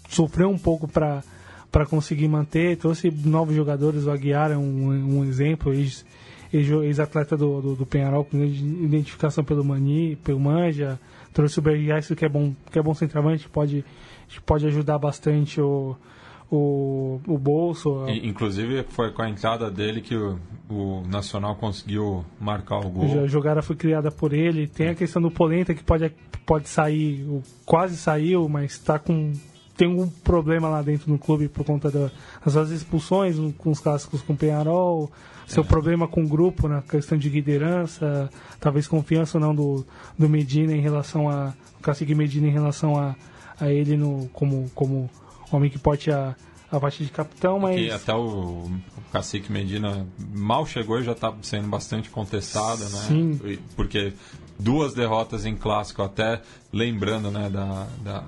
sofreu um pouco para para conseguir manter, trouxe novos jogadores, o Aguiar é um, um exemplo, ex- ex-atleta do, do, do Penharol, com identificação pelo Mani, pelo Manja. Trouxe o Bergheis, que é bom, que é bom centroavante, pode, pode ajudar bastante o, o, o bolso. Inclusive foi com a entrada dele que o, o Nacional conseguiu marcar o gol. A jogada foi criada por ele. Tem a questão do Polenta que pode, pode sair, quase saiu, mas está com tem um problema lá dentro no clube por conta das suas expulsões com os clássicos com o Penharol, seu é. problema com o grupo na questão de liderança, talvez confiança ou não do, do Medina em relação a. o Cacique Medina em relação a, a ele no, como, como homem que pode a, a parte de capitão, mas. Que até o, o Cacique Medina mal chegou e já está sendo bastante contestado, né? Sim. Porque duas derrotas em clássico, até lembrando né, da, da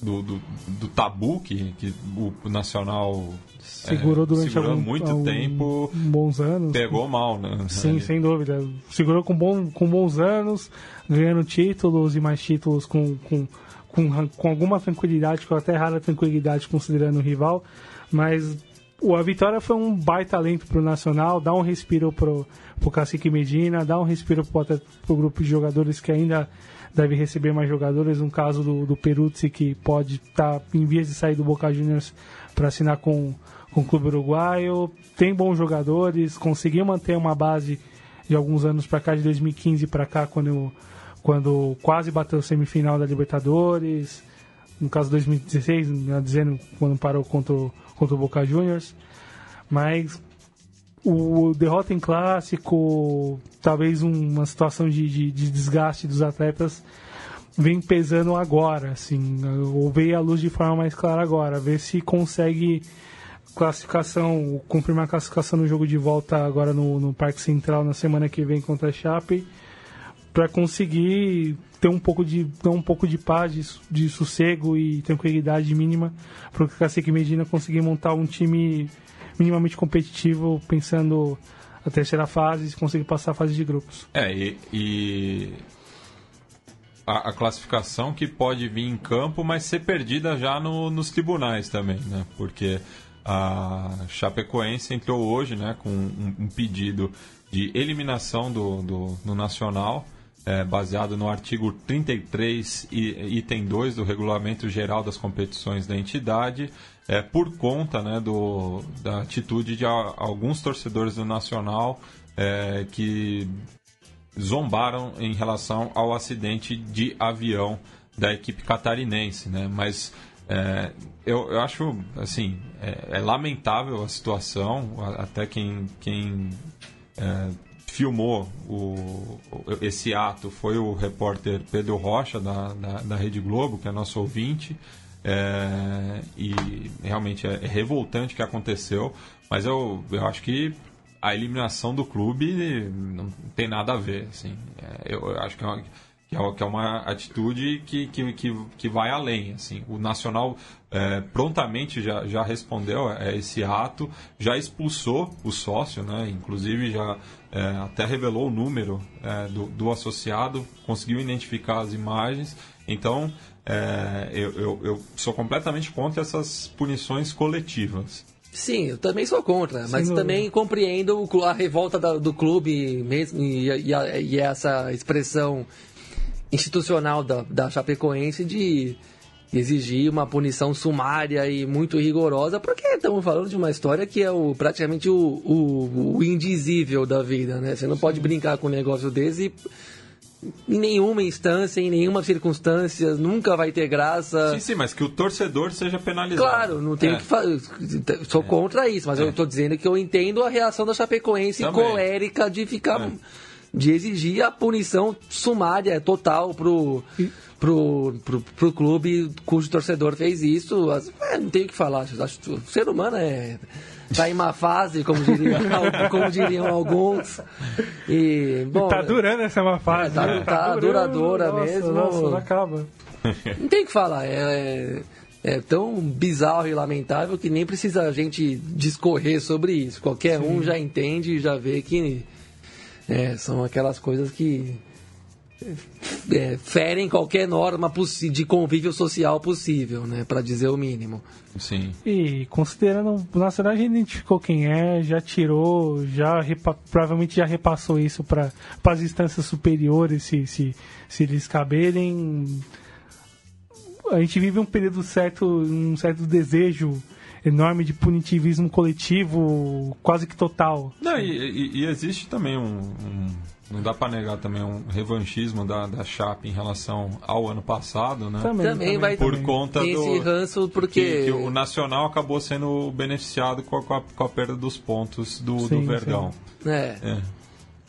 do, do, do, tabu que, que o Nacional segurou é, durante segurou algum, muito algum, tempo, bons anos. Pegou mal, né? Sim, sem dúvida. Segurou com, bom, com bons anos, ganhando títulos e mais títulos com, com, com, com alguma tranquilidade, com até rara tranquilidade considerando o rival, mas a vitória foi um baita talento para o Nacional, dá um respiro para o Cacique Medina, dá um respiro para o grupo de jogadores que ainda deve receber mais jogadores. Um caso do, do Peruzzi, que pode estar tá em vias de sair do Boca Juniors para assinar com, com o clube uruguaio. Tem bons jogadores, conseguiu manter uma base de alguns anos para cá, de 2015 para cá, quando, quando quase bateu a semifinal da Libertadores. No caso 2016, né, dizendo quando parou contra o, contra o Boca Juniors. Mas o derrota em clássico, talvez uma situação de, de, de, desgaste dos atletas vem pesando agora, assim, ou veio à luz de forma mais clara agora, ver se consegue classificação, confirmar a classificação no jogo de volta agora no, no Parque Central na semana que vem contra a Chape, para conseguir ter um pouco de ter um pouco de paz, de, de sossego e tranquilidade mínima para o Cacique Medina conseguir montar um time minimamente competitivo, pensando a terceira fase e conseguir passar a fase de grupos. É, e, e a, a, classificação que pode vir em campo, mas ser perdida já no, nos tribunais também, né? Porque a Chapecoense entrou hoje né, com um, um pedido de eliminação do, do, do Nacional, é, baseado no artigo 33, item 2 do Regulamento Geral das Competições da entidade, é, por conta né, do, da atitude de a, alguns torcedores do Nacional é, que zombaram em relação ao acidente de avião da equipe catarinense, né? Mas é, eu, eu acho assim é, é, lamentável a situação. Até quem, quem é, filmou o, esse ato foi o repórter Pedro Rocha da, da, da Rede Globo, que é nosso ouvinte. É, e realmente é, é revoltante o que aconteceu, mas eu, eu acho que a eliminação do clube não tem nada a ver. Assim. É, eu, eu, acho que é uma, que é uma é atitude que, que, que, que vai além. Assim. O Nacional é, prontamente já, já respondeu a esse ato, já expulsou o sócio, né? inclusive já é, até revelou o número é, do, do associado, conseguiu identificar as imagens. Então, é, eu, eu, eu, sou completamente contra essas punições coletivas. Sim, eu também sou contra, mas Sim, também compreendo a revolta da, do clube mesmo e, e, a, e, essa expressão institucional da, da Chapecoense de exigir uma punição sumária e muito rigorosa, porque estamos falando de uma história que é o, praticamente o, o, o indizível da vida, né? Você não pode brincar com um negócio desse e em nenhuma instância, em nenhuma circunstância, nunca vai ter graça. Sim, sim, mas que o torcedor seja penalizado. Claro, não tenho é. que fazer. Sou é. contra isso, mas é. eu estou dizendo que eu entendo a reação da Chapecoense Também. colérica de ficar. É. de exigir a punição sumária total pro. Pro, pro, pro clube cujo torcedor fez isso, é, não tenho o que falar. Acho que o ser humano é tá em uma fase, como diriam, como diriam alguns. E, bom, tá durando essa uma fase. É, tá, né? tá, tá duradoura nossa, mesmo. Nossa, não acaba. Não tem o que falar. É, é, tão bizarro e lamentável que nem precisa a gente discorrer sobre isso. Qualquer Sim. um já entende e já vê que é, são aquelas coisas que é, ferem qualquer norma de convívio social possível, né, para dizer o mínimo. Sim. E considerando o Nacional já identificou quem é, já tirou, já provavelmente já repassou isso para as instâncias superiores, se, se, se eles caberem. A gente vive um período certo, um certo desejo enorme de punitivismo coletivo, quase que total. Não, e, e, e existe também um, um não dá para negar também um revanchismo da, da Chape em relação ao ano passado, né? Também, também vai por conta tem do esse ranço porque que, que, o Nacional acabou sendo beneficiado com a, com a, com a perda dos pontos do, sim, do Verdão. É. é.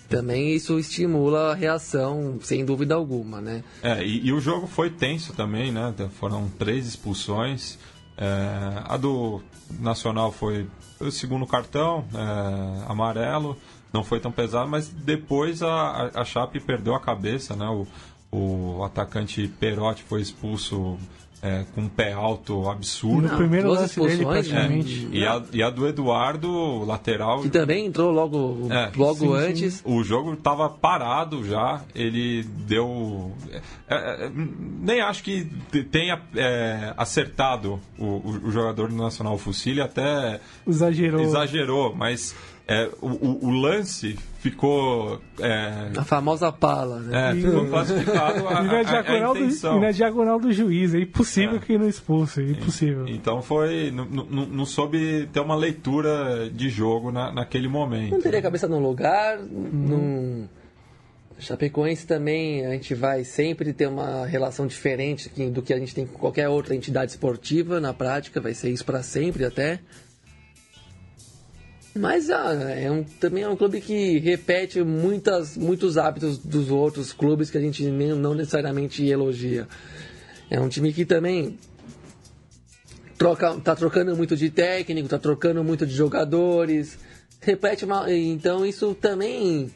Também isso estimula a reação, sem dúvida alguma, né? É, e, e o jogo foi tenso também, né? Foram três expulsões. É, a do Nacional foi o segundo cartão, é, amarelo não foi tão pesado, mas depois a, a, Chape perdeu a cabeça, né? O, o atacante Perotti foi expulso é, com um pé alto absurdo. No primeiro lance dele, praticamente. É, e, a, e a do Eduardo, lateral... Que também entrou logo, é, logo sim, antes. Sim. O jogo estava parado já, ele deu... É, é, nem acho que tenha é, acertado o, o, jogador do Nacional Fusilli, até... Exagerou. Exagerou, mas é, o, o, lance ficou. É, a famosa pala, né? É, ficou classificado a, e, na diagonal a, a do, na diagonal do juiz. É impossível é. que não expulse. É impossível. Então foi. Não, soube ter uma leitura de jogo na, naquele momento. Não teria a cabeça no lugar. Hum. Num... Chapecoense também a gente vai sempre ter uma relação diferente do que a gente tem com qualquer outra entidade esportiva na prática, vai ser isso para sempre até. Mas ah, é um, também é um clube que repete muitas, muitos hábitos dos outros clubes que a gente nem, não necessariamente elogia. É um time que também troca, tá trocando muito de técnico, tá trocando muito de jogadores. Repete uma, então isso também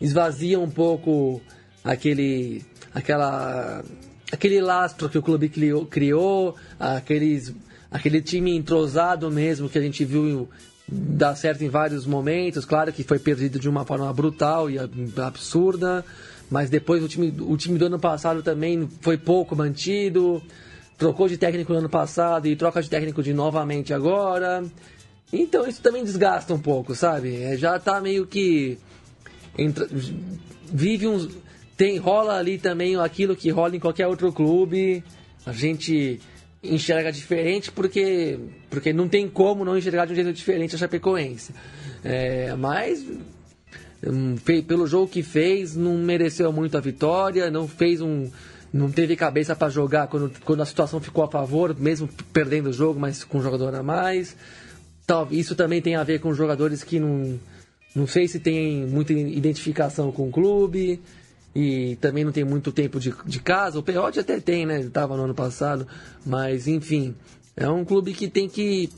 esvazia um pouco aquele aquela aquele lastro que o clube criou, criou aqueles aquele time entrosado mesmo que a gente viu dá certo em vários momentos. Claro que foi perdido de uma forma brutal e absurda, mas depois o time, o time do ano passado também foi pouco mantido. Trocou de técnico no ano passado e troca de técnico de novamente agora. Então isso também desgasta um pouco, sabe? É, já tá meio que. Entra, vive uns. Tem, rola ali também aquilo que rola em qualquer outro clube. A gente enxerga diferente porque, porque não tem como não enxergar de um jeito diferente a Chapecoense. É, mas hum, pelo jogo que fez, não mereceu muito a vitória, não fez um. não teve cabeça para jogar quando, quando a situação ficou a favor, mesmo perdendo o jogo, mas com um jogador a mais. Tal, isso também tem a ver com jogadores que não. Não sei se tem muita identificação com o clube e também não tem muito tempo de, de casa. O Perotti até tem, né? Ele estava no ano passado, mas enfim, é um clube que tem que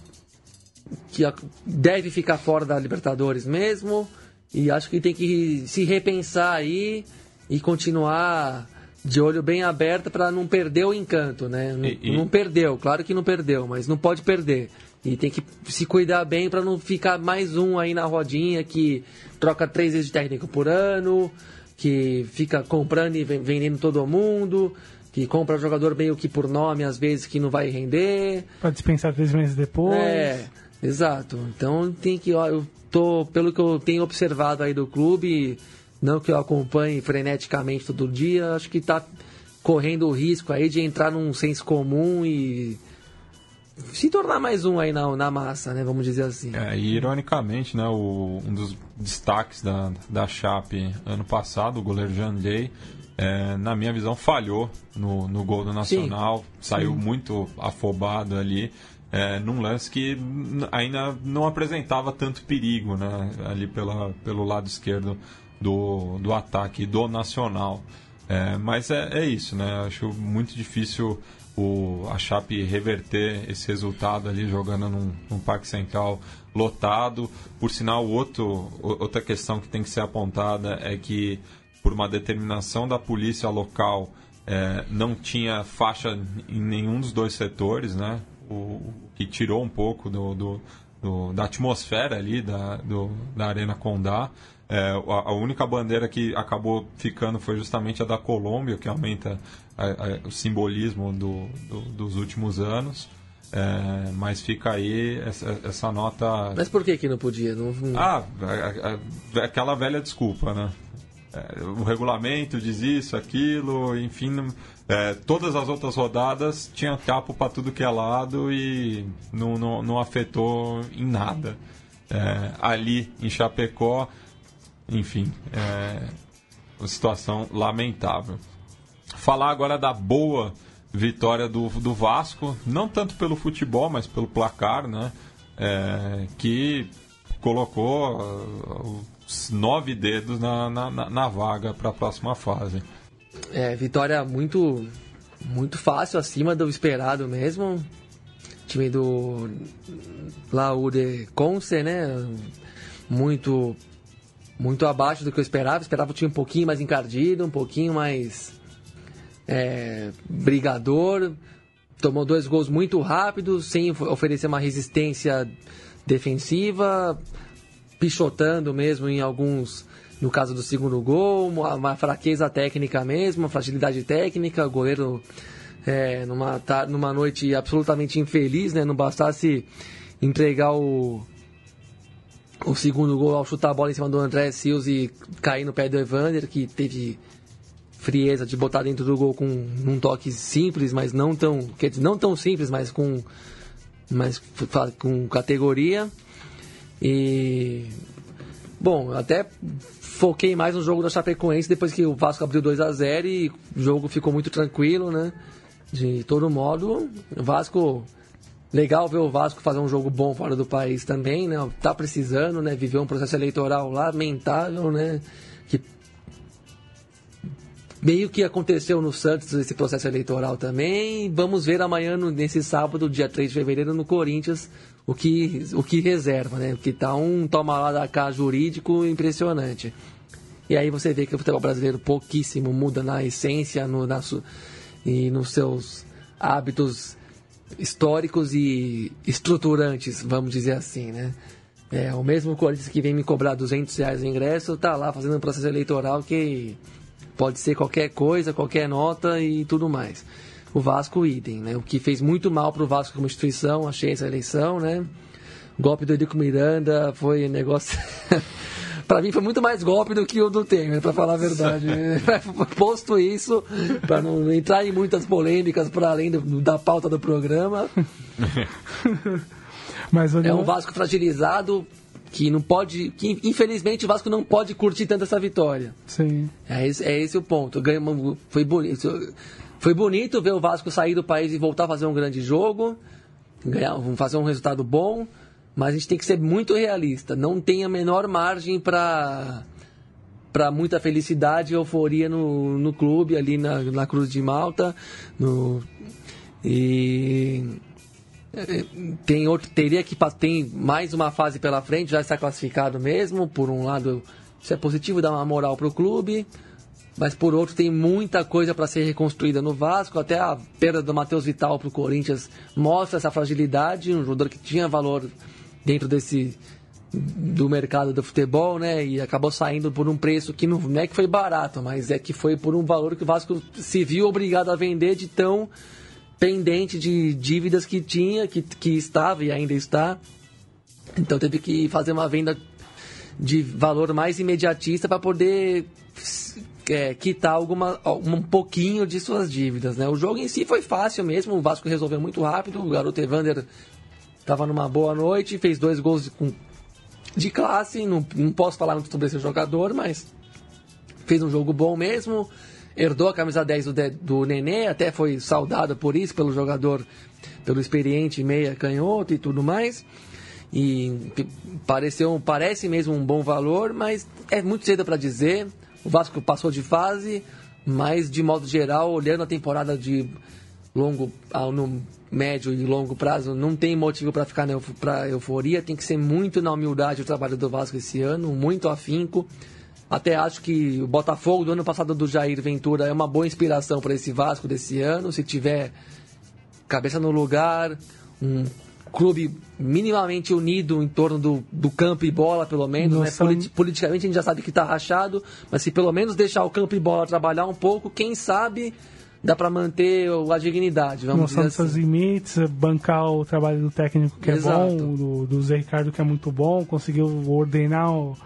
que deve ficar fora da Libertadores mesmo e acho que tem que se repensar aí e continuar de olho bem aberto para não perder o encanto, né? Não, e, e... não perdeu, claro que não perdeu, mas não pode perder. E tem que se cuidar bem para não ficar mais um aí na rodinha que troca três vezes de técnico por ano, que fica comprando e vendendo todo mundo, que compra jogador meio que por nome, às vezes, que não vai render. Para dispensar três meses depois. É, exato. Então tem que, ó, eu tô, pelo que eu tenho observado aí do clube, não que eu acompanhe freneticamente todo dia, acho que está correndo o risco aí de entrar num senso comum e se tornar mais um aí na, na massa, né? Vamos dizer assim. É, e ironicamente, né, o, um dos destaques da, da Chape ano passado, o goleiro Jean Day, é, na minha visão, falhou no, no gol do Nacional, sim, saiu sim. muito afobado ali. É, num lance que ainda não apresentava tanto perigo né, ali pela, pelo lado esquerdo do, do ataque do Nacional. É, mas é, é isso, né? Acho muito difícil o, a Chape reverter esse resultado ali jogando num, num Parque Central lotado. Por sinal, outro, outra questão que tem que ser apontada é que, por uma determinação da polícia local, é, não tinha faixa em nenhum dos dois setores, né? O, que tirou um pouco do, do, do da atmosfera ali da, do, da Arena Condá. É, a, a, única bandeira que acabou ficando foi justamente a da Colômbia, que aumenta a, a, o simbolismo do, do, dos últimos anos. É, mas fica aí essa, essa, nota. Mas por que, que não podia? Não... Ah, aquela velha desculpa, né? É, o regulamento diz isso, aquilo, enfim. É, todas as outras rodadas tinha capo para tudo que é lado e não, não, não afetou em nada. É, ali em Chapecó, enfim, é uma situação lamentável. Falar agora da boa vitória do, do Vasco, não tanto pelo futebol, mas pelo placar, né? É, que colocou uh, os nove dedos na, na, na vaga para a próxima fase. É, vitória muito, muito fácil, acima do esperado mesmo. time do Laude Conce, né? Muito, muito abaixo do que eu esperava. esperava o time um pouquinho mais encardido, um pouquinho mais é, brigador. Tomou dois gols muito rápidos, sem oferecer uma resistência defensiva, pichotando mesmo em alguns no caso do segundo gol, uma, uma fraqueza técnica mesmo, uma fragilidade técnica, o goleiro é, numa, numa noite absolutamente infeliz, né? Não bastasse entregar o, o segundo gol ao chutar a bola em cima do André Silva e cair no pé do Evander, que teve frieza de botar dentro do gol com um toque simples, mas não tão, quer dizer, não tão simples, mas com, mas com categoria. E bom, até foquei mais no jogo da Chapecoense depois que o Vasco abriu 2 a 0 e o jogo ficou muito tranquilo, né? De todo modo, o Vasco legal ver o Vasco fazer um jogo bom fora do país também, né? Tá precisando, né? Viveu um processo eleitoral lamentável, né? Meio que aconteceu no Santos esse processo eleitoral também. Vamos ver amanhã, nesse sábado, dia 3 de fevereiro, no Corinthians, o que, o que reserva, né? Porque tá um toma lá da cá jurídico impressionante. E aí você vê que o futebol brasileiro pouquíssimo muda na essência no, na, e nos seus hábitos históricos e estruturantes, vamos dizer assim, né? É, o mesmo Corinthians que vem me cobrar 200 reais de ingresso tá lá fazendo um processo eleitoral que pode ser qualquer coisa, qualquer nota e tudo mais o Vasco idem, né? O que fez muito mal para o Vasco como instituição, achei essa eleição, né? O golpe do Edico Miranda foi um negócio... para mim foi muito mais golpe do que o do Temer, para falar a verdade. Posto isso, para não entrar em muitas polêmicas para além do, da pauta do programa. Mas É um Vasco fragilizado que não pode, que infelizmente o Vasco não pode curtir tanto essa vitória. Sim. É esse, é esse o ponto. Foi bonito. Foi bonito ver o Vasco sair do país e voltar a fazer um grande jogo, ganhar, fazer um resultado bom, mas a gente tem que ser muito realista. Não tem a menor margem para para muita felicidade e euforia no, no clube, ali na, na Cruz de Malta. No, e tem outro, teria que tem mais uma fase pela frente, já está classificado mesmo. Por um lado, isso é positivo, dá uma moral para o clube mas por outro tem muita coisa para ser reconstruída no Vasco. Até a perda do Matheus Vital para o Corinthians mostra essa fragilidade, um jogador que tinha valor dentro desse do mercado do futebol, né? E acabou saindo por um preço que não, não é que foi barato, mas é que foi por um valor que o Vasco se viu obrigado a vender de tão pendente de dívidas que tinha, que, que estava e ainda está. Então teve que fazer uma venda de valor mais imediatista para poder é, quitar alguma, um pouquinho de suas dívidas. Né? O jogo em si foi fácil mesmo, o Vasco resolveu muito rápido, o garoto Evander estava numa boa noite, fez dois gols com, de classe, não, não posso falar muito sobre esse jogador, mas fez um jogo bom mesmo, herdou a camisa 10 do, do Nenê, até foi saudado por isso, pelo jogador, pelo experiente meia canhoto e tudo mais. E pareceu, parece mesmo um bom valor, mas é muito cedo para dizer. O Vasco passou de fase, mas de modo geral, olhando a temporada de longo, no médio e longo prazo, não tem motivo para ficar para euforia. Tem que ser muito na humildade o trabalho do Vasco esse ano, muito afinco. Até acho que o Botafogo do ano passado do Jair Ventura é uma boa inspiração para esse Vasco desse ano. Se tiver cabeça no lugar, um clube minimamente unido em torno do, do campo e bola, pelo menos. Né? Polit, politicamente a gente já sabe que está rachado, mas se pelo menos deixar o campo e bola trabalhar um pouco, quem sabe dá para manter a dignidade. Vamos Noção dizer assim. limites, bancar o trabalho do técnico que Exato. é bom, do, do Zé Ricardo que é muito bom, conseguiu ordenar o,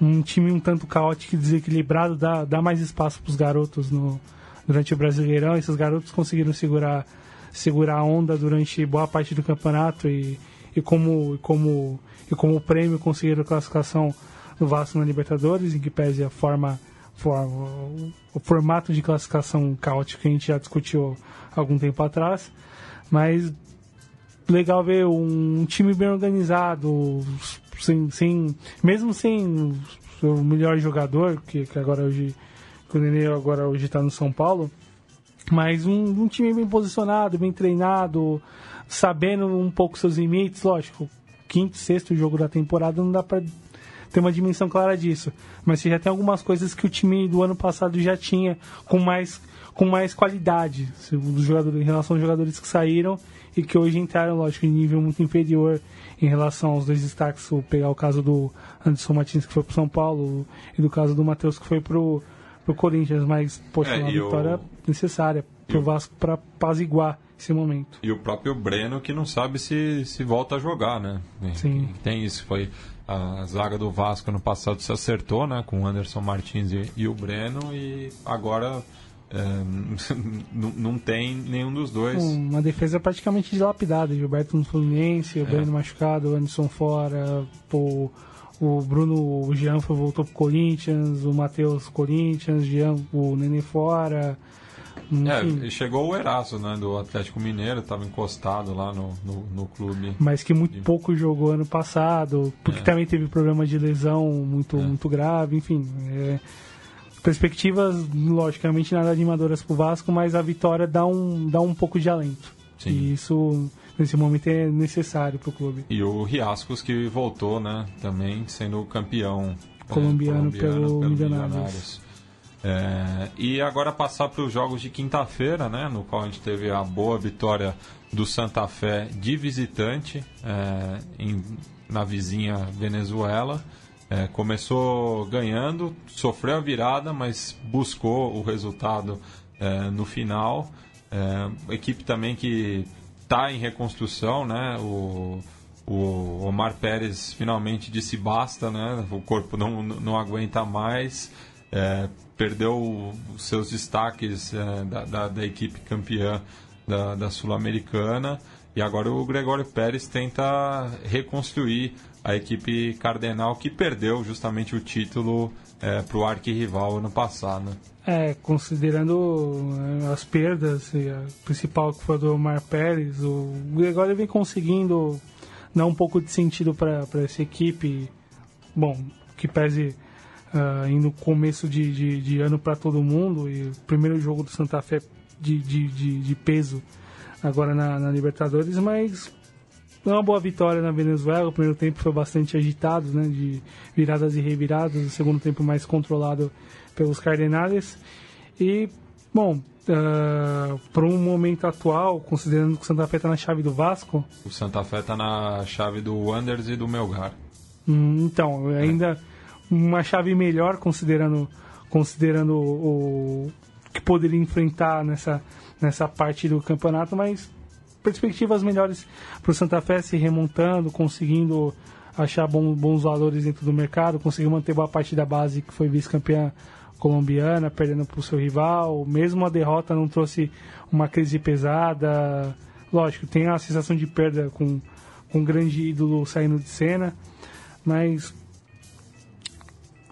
um time um tanto caótico e desequilibrado, dá, dá mais espaço para os garotos no, durante o Brasileirão. Esses garotos conseguiram segurar, segurar a onda durante boa parte do campeonato e, e, como, e, como, e como prêmio conseguiram classificação do Vasco na Libertadores, em que pese a forma forma, o formato de classificação caótico que a gente já discutiu algum tempo atrás, mas legal ver um time bem organizado, sem, sem mesmo sem o melhor jogador, que, que agora hoje que o Nenê agora hoje está no São Paulo, mas um, um, time bem posicionado, bem treinado, sabendo um pouco seus limites, lógico, quinto, sexto jogo da temporada não dá para ter uma dimensão clara disso. Mas você já tem algumas coisas que o time do ano passado já tinha com mais, com mais qualidade dos jogadores, em relação aos jogadores que saíram e que hoje entraram, lógico, em nível muito inferior em relação aos dois destaques. Vou pegar o caso do Anderson Martins, que foi para São Paulo, e do caso do Matheus, que foi para o Corinthians. Mas, poxa, é, uma vitória o... necessária para o Vasco para apaziguar esse momento. E o próprio Breno, que não sabe se, se volta a jogar, né? Sim. Tem isso, foi a zaga do Vasco no passado se acertou, né, com o Anderson Martins e, e o Breno e agora não tem nenhum dos dois. Uma defesa praticamente dilapidada. Gilberto no Fluminense, o é. Breno machucado, o Anderson fora, o, o Bruno o Jean voltou pro Corinthians, o Matheus Corinthians, Jean, o Nenê fora. É, chegou o Eraso, né, do Atlético Mineiro, estava encostado lá no, no, no, clube. Mas que muito pouco jogou ano passado, porque é. também teve problema de lesão muito, é. muito grave, enfim. É, perspectivas, logicamente, nada animadoras para o Vasco, mas a vitória dá um, dá um pouco de alento. Sim. E isso, nesse momento, é necessário para o clube. E o Riascos que voltou, né, também sendo campeão colombiano, é, colombiano pelo, pelo Milionários. Milionários. É, e agora passar para os jogos de quinta-feira, né, no qual a gente teve a boa vitória do Santa Fé de visitante é, em, na vizinha Venezuela. É, começou ganhando, sofreu a virada, mas buscou o resultado é, no final. É, equipe também que está em reconstrução, né? O, o Omar Pérez finalmente disse basta, né? O corpo não, não aguenta mais. É, perdeu os seus destaques é, da, da, da, equipe campeã da, da Sul-Americana e agora o Gregório Pérez tenta reconstruir a equipe cardenal que perdeu justamente o título é, para o arquirrival ano passado. É, considerando é, as perdas, a principal que foi a do Omar Pérez, o Gregório vem conseguindo dar um pouco de sentido para essa equipe. Bom, que pese uh, indo começo de, de, de ano para todo mundo e o primeiro jogo do Santa Fé de, de, de, de peso agora na, na, Libertadores, mas é uma boa vitória na Venezuela. O primeiro tempo foi bastante agitado, né, de viradas e reviradas. O segundo tempo mais controlado pelos Cardenales. E, bom, uh, ah, para um momento atual, considerando que o Santa Fé está na chave do Vasco. O Santa Fé está na chave do Wanderers e do Melgar. Hum, então, ainda. É uma chave melhor considerando considerando o, o que poderia enfrentar nessa nessa parte do campeonato, mas perspectivas melhores para o Santa Fé se remontando, conseguindo achar bom, bons valores dentro do mercado, conseguiu manter boa parte da base que foi vice-campeã colombiana, perdendo para o seu rival. Mesmo a derrota não trouxe uma crise pesada. Lógico, tem a sensação de perda com, com um grande ídolo saindo de cena, mas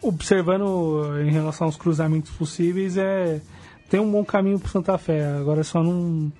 observando eh, em relação aos cruzamentos possíveis, é tem um bom caminho para Santa Fé. Agora só não,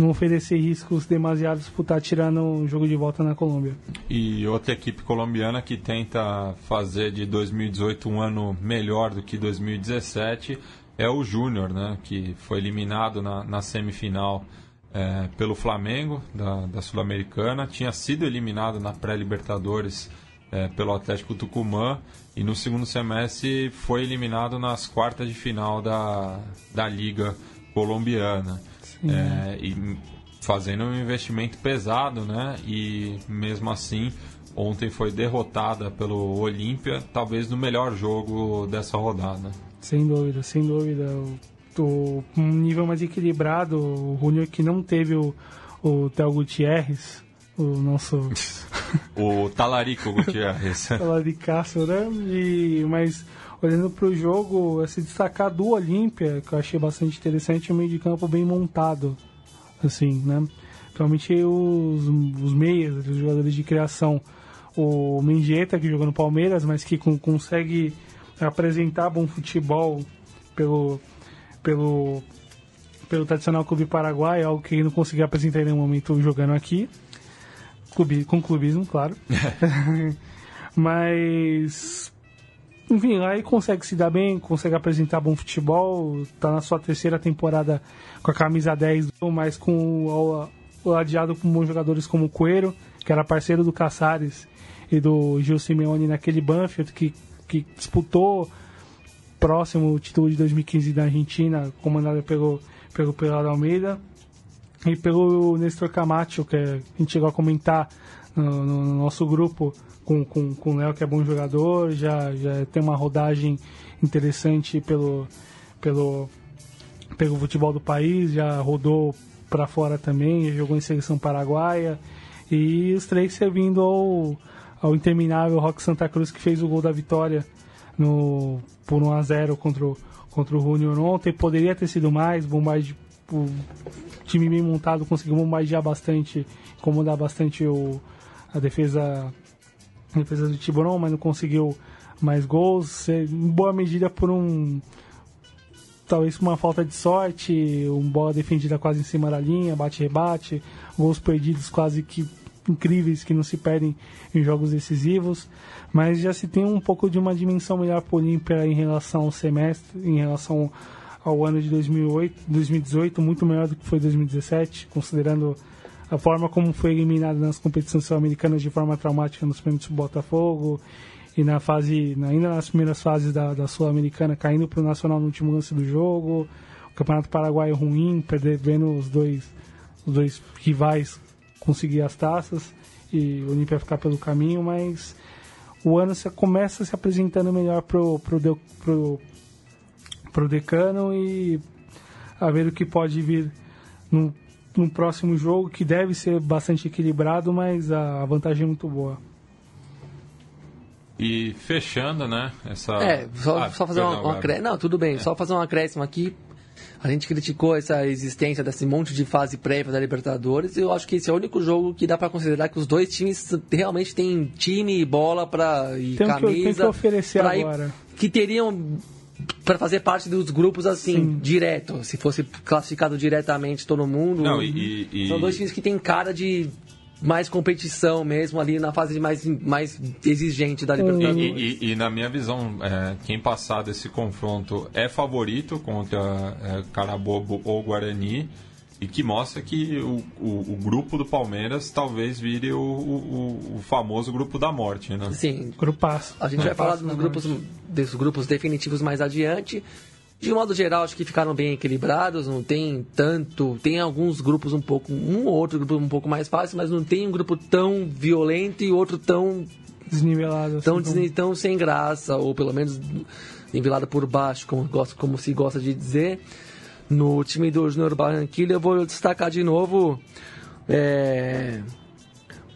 não oferecer riscos demasiados por estar tá tirando o jogo de volta na Colômbia. E outra equipe colombiana que tenta fazer de 2018 um ano melhor do que 2017 é o Júnior, né, que foi eliminado na, na semifinal é, pelo Flamengo da, da Sul-Americana, tinha sido eliminado na pré-Libertadores é, pelo Atlético Tucumã e no segundo semestre foi eliminado nas quartas de final da, da Liga Colombiana. É, e fazendo um investimento pesado, né? E mesmo assim, ontem foi derrotada pelo Olímpia, talvez no melhor jogo dessa rodada. Sem dúvida, sem dúvida. O, um nível mais equilibrado, o Júnior que não teve o, o Theo Gutierrez, o nosso. o Talarico Gutierrez. Talaricaço, né? E, mas olhando para o jogo, se destacar do Olímpia, que eu achei bastante interessante, o meio de campo bem montado, assim, né? Principalmente os, os meias, os jogadores de criação. O Mendieta, que jogou no Palmeiras, mas que com, consegue apresentar bom futebol pelo, pelo, pelo tradicional clube paraguai, algo que ele não conseguia apresentar em nenhum momento jogando aqui. Clube, com clubismo, claro. Mas enfim, aí consegue se dar bem, consegue apresentar bom futebol, tá na sua terceira temporada com a camisa 10, mas com o, o adiado com bons jogadores como o Coelho, que era parceiro do Caçares e do Gil Simeone naquele Banfield, que, que disputou próximo o título de 2015 da Argentina, comandado pelo, pelo Pelado Almeida, e pelo Nestor Camacho, que a gente chegou a comentar no, no nosso grupo, com, com, com o Léo, que é bom jogador, já, já tem uma rodagem interessante pelo, pelo, pelo futebol do país, já rodou para fora também, jogou em seleção paraguaia. E os três servindo ao, ao interminável Rock Santa Cruz, que fez o gol da vitória no, por 1 a 0 contra o, contra o Junior ontem. Poderia ter sido mais, bombarde, o time bem montado conseguiu bombardear bastante, incomodar bastante o, a defesa defesa do Tiburon, mas não conseguiu mais gols, em boa medida por um talvez uma falta de sorte, uma bola defendida quase em cima da linha, bate-rebate, gols perdidos quase que incríveis que não se perdem em jogos decisivos, mas já se tem um pouco de uma dimensão melhor para o Olímpia em relação ao semestre, em relação ao ano de 2008, 2018, muito melhor do que foi 2017, considerando a forma como foi eliminado nas competições sul-americanas de forma traumática nos pênaltis do Botafogo e na fase, ainda nas primeiras fases da, da Sul-Americana, caindo para o Nacional no último lance do jogo, o Campeonato Paraguaio ruim, perdendo os dois, os dois rivais conseguir as taças e o Olímpia ficar pelo caminho, mas o ano se, começa se apresentando melhor pro, pro, pro, pro decano e a ver o que pode vir no no próximo jogo, que deve ser bastante equilibrado, mas a vantagem é muito boa. E fechando, né? Essa... É, só, ah, só fazer uma, uma Não, tudo bem, é. só fazer um acréscimo aqui. A gente criticou essa existência desse monte de fase prévia da Libertadores e eu acho que esse é o único jogo que dá para considerar que os dois times realmente têm time e bola para e tem camisa. Que, tem que oferecer agora. Ir, que teriam para fazer parte dos grupos assim, Sim. direto. Se fosse classificado diretamente todo mundo. Não, e, e, são dois times que tem cara de mais competição mesmo ali na fase mais, mais exigente da Libertadores. E, e, e na minha visão, é, quem passar desse confronto é favorito contra é, Carabobo ou Guarani e que mostra que o, o, o, grupo do Palmeiras talvez vire o, o, o famoso grupo da morte, né? Sim. Grupaço. A gente vai falar dos grupos, desses grupos definitivos mais adiante. De modo geral, acho que ficaram bem equilibrados, não tem tanto. Tem alguns grupos um pouco. Um ou outro grupo um pouco mais fácil, mas não tem um grupo tão violento e outro tão. Desnivelado. Assim, tão, como... tão sem graça, ou pelo menos nivelado por baixo, como, como se gosta de dizer no time do Junior Barranquilla. Eu vou destacar de novo é,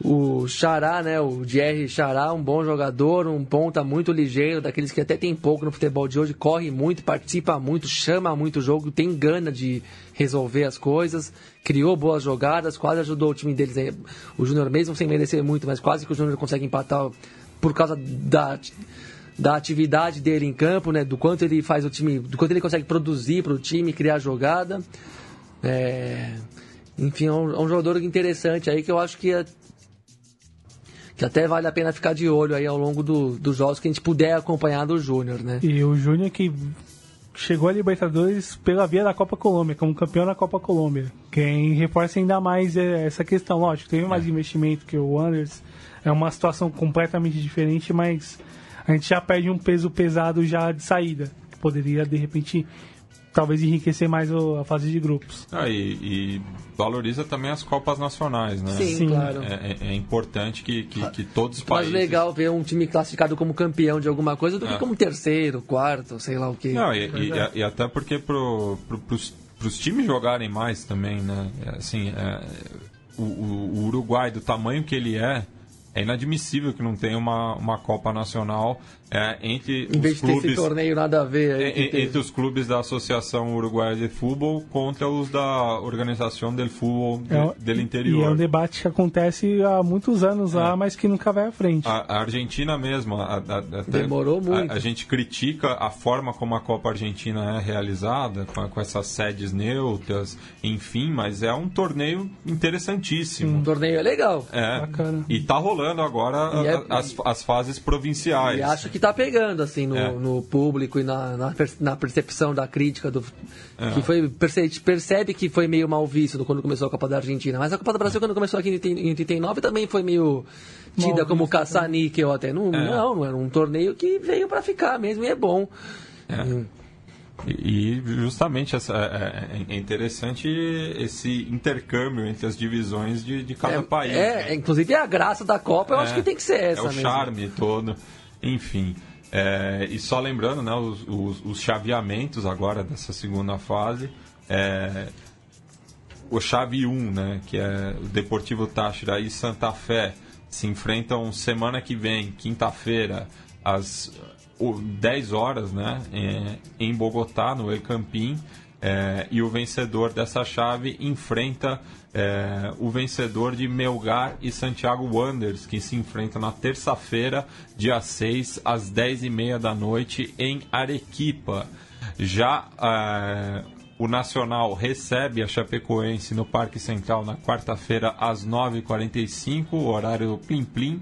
o Xará, né? O Jerry Xará, um bom jogador, um ponta muito ligeiro, daqueles que até tem pouco no futebol de hoje, corre muito, participa muito, chama muito o jogo, tem gana de resolver as coisas, criou boas jogadas, quase ajudou o time deles. O Júnior mesmo sem merecer muito, mas quase que o Júnior consegue empatar por causa da da atividade dele em campo, né? Do quanto ele faz o time, do quanto ele consegue produzir para o time, criar jogada. É, enfim, é um, é um, jogador interessante aí que eu acho que, é, que até vale a pena ficar de olho aí ao longo do, dos jogos que a gente puder acompanhar do Júnior, né? E o Júnior que chegou a Libertadores pela via da Copa Colômbia, como campeão da Copa Colômbia. Quem reforça ainda mais é essa questão, lógico, teve mais é. investimento que o Wanderers, é uma situação completamente diferente, mas a gente já perde um peso pesado já de saída. Que poderia, de repente, talvez enriquecer mais o, a fase de grupos. Ah, e, e, valoriza também as Copas Nacionais, né? Sim, Sim. claro. É, é, é, importante que, que, que todos os países... Mais legal ver um time classificado como campeão de alguma coisa do que é. como terceiro, quarto, sei lá o quê. Não, e, e, e até porque pro, pro, pros, pros times jogarem mais também, né? É, assim, é, o, o Uruguai, do tamanho que ele é, é inadmissível que não tenha uma, uma Copa Nacional é, entre em vez os clubes, esse torneio nada a ver aí, é, entre os clubes da Associação Uruguaia de Futebol contra os da Organização del Futebol de, do Interior. E é um debate que acontece há muitos anos é. lá, mas que nunca vai à frente. A, a Argentina mesmo, a, a, demorou muito. A, gente critica a forma como a Copa Argentina é realizada, com, com essas sedes neutras, enfim, mas é um torneio interessantíssimo. Um torneio é legal. É. Bacana. E tá rolando agora é, as, as fases provinciais. E acho que tá pegando, assim, no, é. no público e na, na, na, percepção da crítica do. É. Que foi. Percebe, percebe que foi meio mal visto quando começou a Copa da Argentina. Mas a Copa do Brasil, quando começou aqui em 89, também foi meio tida mal como caça-níquel até. Não, é. não, não, era um torneio que veio para ficar mesmo e é bom. É. E justamente essa, é, é, é, interessante esse intercâmbio entre as divisões de, de cada é, país. É, né? inclusive a graça da Copa eu acho que tem que ser essa. É o mesmo. charme todo. Enfim. É, e só lembrando, né, os, os, os, chaveamentos agora dessa segunda fase. É, o chave 1, né, que é o Deportivo Táchira e Santa Fé, se enfrentam semana que vem, quinta-feira, às 10 horas, né, é, em Bogotá, no El Campín. É, e o vencedor dessa chave enfrenta é, o vencedor de Melgar e Santiago Wanderers, que se enfrentam na terça-feira, dia 6, às 10h30 da noite, em Arequipa. Já é, o Nacional recebe a Chapecoense no Parque Central na quarta-feira, às 9h45, horário plim-plim.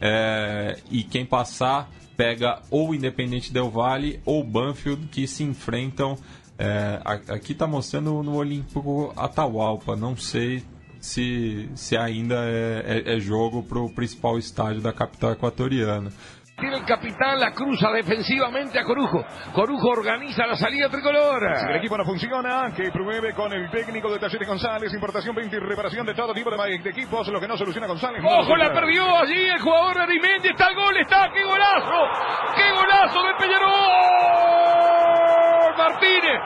É, e quem passar pega ou Independente Del Vale ou Banfield, que se enfrentam é, aqui está mostrando no Olímpico Atahualpa. Não sei se, se ainda é, é, é jogo para o principal estádio da capital equatoriana. Tiene el capitán, la cruza defensivamente a Corujo. Corujo organiza la salida tricolor. Si el equipo no funciona, que pruebe con el técnico de Talleres González, importación, venta y reparación de todo tipo de, de equipos, lo que no soluciona González. Ojo, la perdió allí el jugador Arimendi, está el gol, está, qué golazo, qué golazo de Peñarol. Martínez,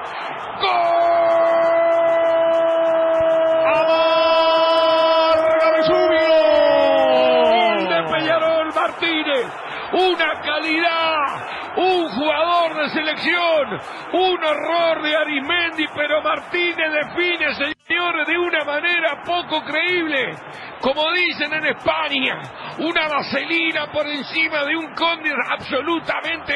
gol. Una calidad, un jugador de selección, un horror de Arismendi, pero Martínez define, de una manera poco creíble como dicen en España, una vaselina por encima de un conde absolutamente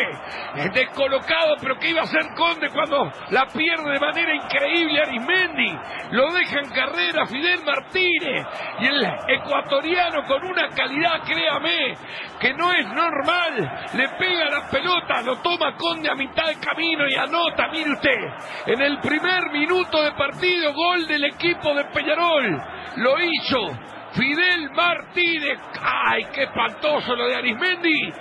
descolocado, pero que iba a ser conde cuando la pierde de manera increíble Arismendi. Lo deja en carrera Fidel Martínez y el ecuatoriano con una calidad, créame, que no es normal. Le pega la pelota, lo toma Conde a mitad de camino y anota, mire usted, en el primer minuto de partido, gol del equipo de Peñarol. Lo hizo Fidel Martínez. ¡Ay, qué espantoso lo de Arismendi!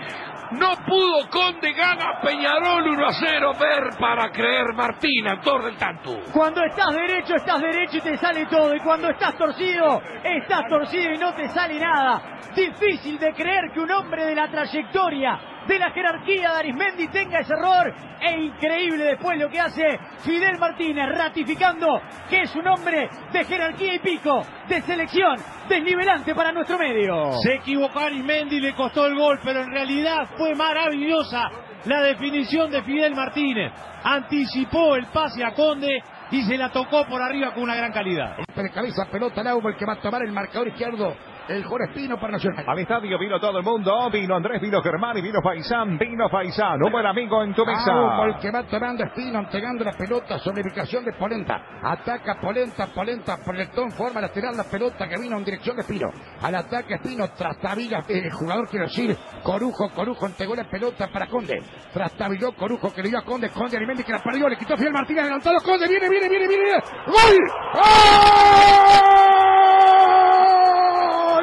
No pudo Conde, gana Peñarol 1 a 0. Ver para creer Martín, autor del tanto. Cuando estás derecho, estás derecho y te sale todo. Y cuando estás torcido, estás torcido y no te sale nada. Difícil de creer que un hombre de la trayectoria de la jerarquía de Arismendi tenga ese error. E increíble después lo que hace Fidel Martínez, ratificando que es un hombre de jerarquía y pico, de selección, desnivelante para nuestro medio. Se equivocó Arismendi, le costó el gol, pero en realidad fue maravillosa la definición de Fidel Martínez. Anticipó el pase a Conde y se la tocó por arriba con una gran calidad. Cabeza, pelota Laubo, el que va a tomar el marcador izquierdo el Jorge Espino para Nacional. Al estadio vino todo el mundo. Vino Andrés, vino Germán y vino Faisán. Vino Faisán. Un buen amigo en tu mesa. Ah, el que va tomando Espino, entregando la pelota sobre ubicación de Polenta. Ataca Polenta, Polenta, Poletón, forma lateral la pelota que vino en dirección de Espino. Al ataque Espino, trastabila el jugador, quiero decir, Corujo, Corujo entregó la pelota para Conde. Trastabiló Corujo que le dio a Conde, Conde Alimendi que la perdió, le quitó Fidel Martínez, adelantado Conde, viene, viene, viene, viene. ¡Gol! ¡Gol!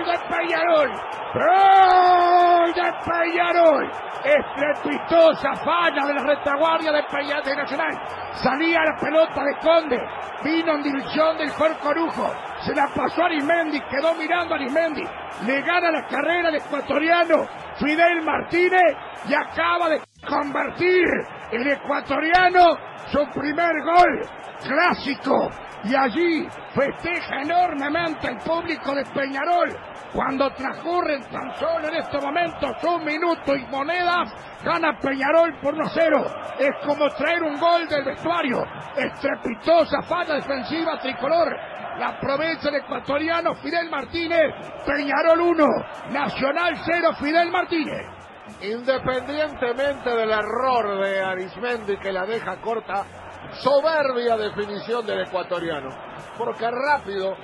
De Peñarol. ¡Gol de Peñarol. Estrepitosa falla de la retaguardia de Peñarol Nacional. Salía la pelota de Conde. Vino en dirección del Jorge Corujo. Se la pasó a Arismendi. Quedó mirando a Arismendi. Le gana la carrera al ecuatoriano Fidel Martínez. Y acaba de convertir el ecuatoriano su primer gol clásico. Y allí festeja enormemente el público de Peñarol. Cuando transcurren tan solo en estos momentos un minuto y monedas, gana Peñarol por 1-0. Es como traer un gol del vestuario. Estrepitosa falla defensiva tricolor. La aprovecha el ecuatoriano Fidel Martínez. Peñarol 1, Nacional 0, Fidel Martínez. Independientemente del error de Arismendi que la deja corta, soberbia definición del ecuatoriano. Porque rápido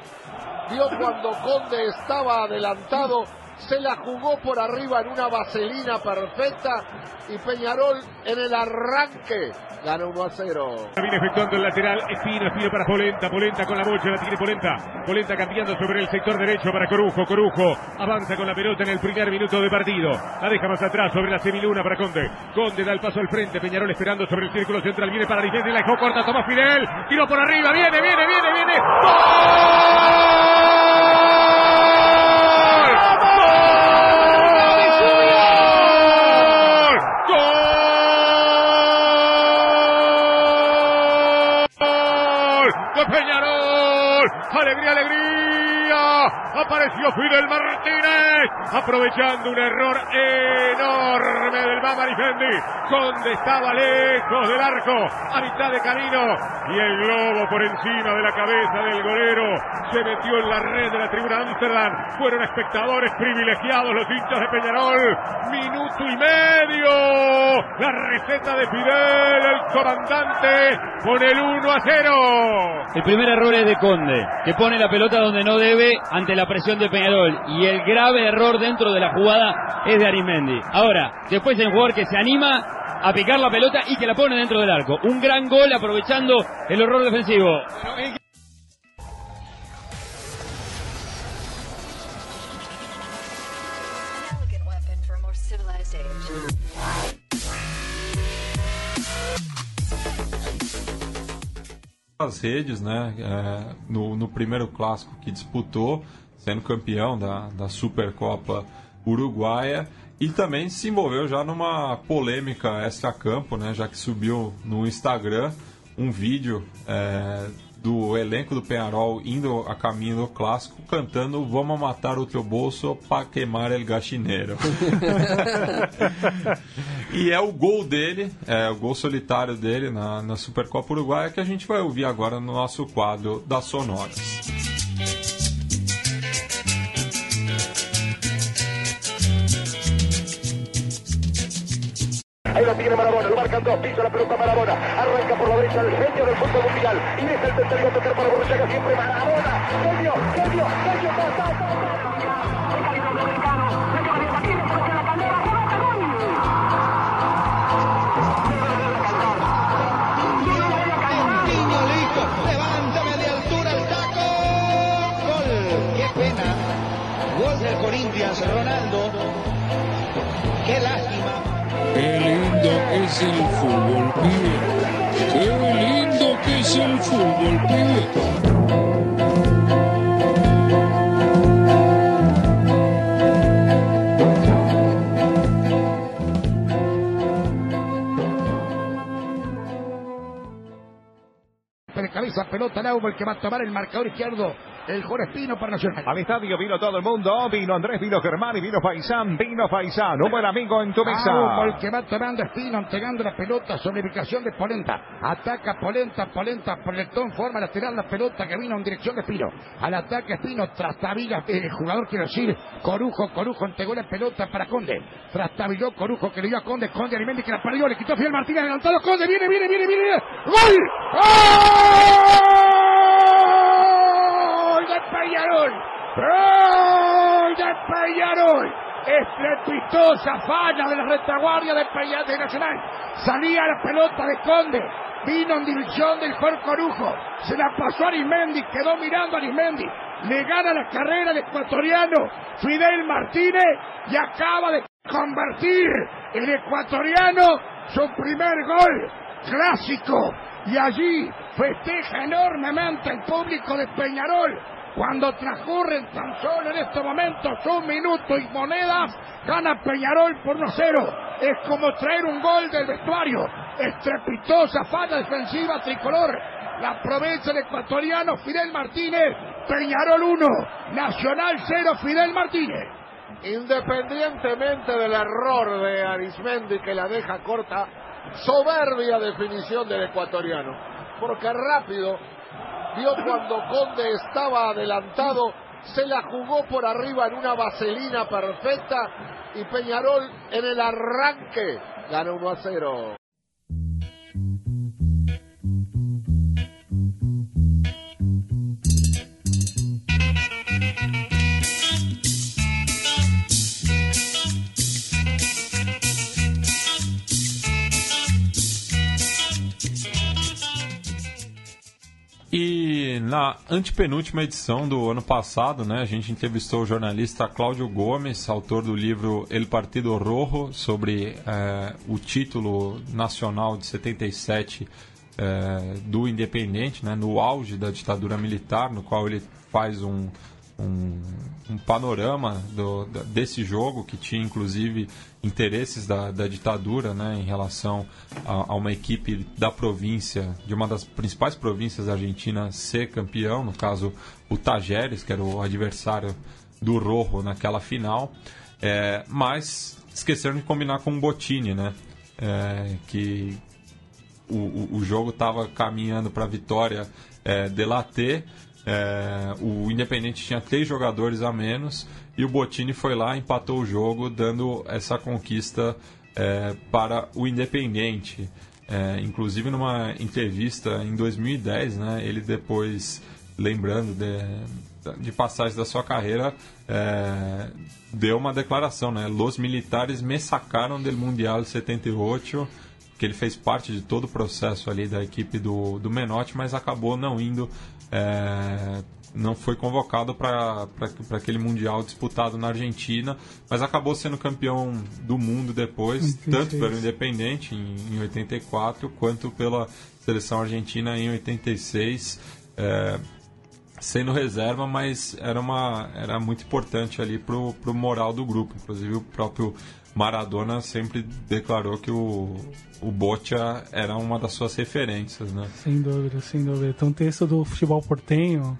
vio cuando Conde estaba adelantado, se la jugó por arriba en una vaselina perfecta y Peñarol en el arranque gana 1 a 0. Viene efectuando el lateral, Espino, Espino para Polenta, Polenta con la bocha, la tiene Polenta, Polenta cambiando sobre el sector derecho para Corujo, Corujo avanza con la pelota en el primer minuto de partido, la deja más atrás sobre la semiluna para Conde, Conde da el paso al frente, Peñarol esperando sobre el círculo central, viene para Vicente, la dejó corta, toma Fidel, tiró por arriba, viene, viene, viene, viene, ¡Gol! Apareció Fidel Martínez. Aprovechando un error enorme del Defendi. Conde estaba lejos del arco. A mitad de camino. Y el globo por encima de la cabeza del golero. Se metió en la red de la tribuna Amsterdam. Fueron espectadores privilegiados los hinchas de Peñarol. Minuto y medio. La receta de Fidel, el comandante, con el 1 a 0. El primer error es de Conde, que pone la pelota donde no debe ante la presión de Peñarol. Y el grave error dentro de la jugada es de Arimendi. Ahora, después hay un jugador que se anima a picar la pelota y que la pone dentro del arco. Un gran gol aprovechando el error defensivo. as redes, né? é, no, no primeiro que disputou, sendo campeão da, da Supercopa Uruguaia. E também se envolveu já numa polêmica extra-campo, né? Já que subiu no Instagram um vídeo é, do elenco do Penharol indo a caminho do clássico cantando Vamos matar o teu bolso para queimar el gachineiro. e é o gol dele, é o gol solitário dele na, na Supercopa Uruguaia que a gente vai ouvir agora no nosso quadro das sonoras. Ahí lo tiene Marabona, lo marcan dos, pisa la pelota Marabona, arranca por la derecha el genio del fútbol mundial, y deja el tercero tocar para Borruchaga siempre Marabona, genio, genio, genio, el fútbol, pibe. Qué lindo que es el fútbol, pibe. Cabeza, pelota Naumo, el que va a tomar el marcador izquierdo. El Jorge Espino para Nacional. Al estadio vino todo el mundo, vino Andrés, vino Germán y vino Faisán, vino Faisán, un buen amigo en tu mesa. Aumo, el que va tomando Espino, entregando la pelota sobre ubicación de Polenta. Ataca Polenta, Polenta, Poletón, forma lateral la pelota que vino en dirección de Espino. Al ataque Espino, trastabilla, el jugador quiero decir, Corujo, Corujo entregó la pelota para Conde. Trastabilló Corujo que le dio a Conde, Conde Alimendi que la perdió, le quitó Fidel Martínez, adelantado Conde, viene, viene, viene, viene. ¡Gol! ¡Gol Peñarol! ¡Gol de Peñarol! Estrepitosa falla de la retaguardia de Peñarol Nacional. Salía la pelota de Conde. Vino en dirección del Jorge Corujo. Se la pasó a Arismendi. Quedó mirando a Arismendi. Le gana la carrera el ecuatoriano Fidel Martínez. Y acaba de convertir el ecuatoriano su primer gol clásico. Y allí festeja enormemente el público de Peñarol. Cuando transcurren tan solo en estos momentos un minuto y monedas, gana Peñarol por 1-0. Es como traer un gol del vestuario. Estrepitosa falla defensiva tricolor. La aprovecha el ecuatoriano Fidel Martínez. Peñarol 1, Nacional 0, Fidel Martínez. Independientemente del error de Arismendi que la deja corta, soberbia definición del ecuatoriano. Porque rápido vio cuando Conde estaba adelantado, se la jugó por arriba en una vaselina perfecta y Peñarol en el arranque gana 1 a 0. Na antepenúltima edição do ano passado, né, a gente entrevistou o jornalista Cláudio Gomes, autor do livro El Partido Rojo, sobre eh, o título nacional de 77 eh, do Independente, né, no auge da ditadura militar, no qual ele faz um, um, um panorama do, desse jogo, que tinha inclusive interesses da, da ditadura né, em relação a, a, uma equipe da província, de uma das principais províncias da Argentina, ser campeão, no caso o Tajeres, que era o adversário do Rojo naquela final, é, mas esqueceram de combinar com o Botini, né, é, que o, o, o jogo estava caminhando para a vitória é, de Laté, é, o Independente tinha três jogadores a menos e o Botini foi lá empatou o jogo, dando essa conquista é, para o Independente. É, inclusive numa entrevista em 2010, né, ele depois, lembrando de, de passagens da sua carreira, é, deu uma declaração, né? Los militares me sacaram del Mundial 78, que ele fez parte de todo o processo ali da equipe do, do Menotti, mas acabou não indo é, não foi convocado para aquele Mundial disputado na Argentina, mas acabou sendo campeão do mundo depois, tanto pelo Independente em, em 84, quanto pela seleção argentina em 86. É, sendo reserva, mas era, uma, era muito importante ali pro, pro moral do grupo. Inclusive o próprio Maradona sempre declarou que o, o Boccia era uma das suas referências, né? Sem dúvida, sem dúvida. Tem um texto do Futebol Portenho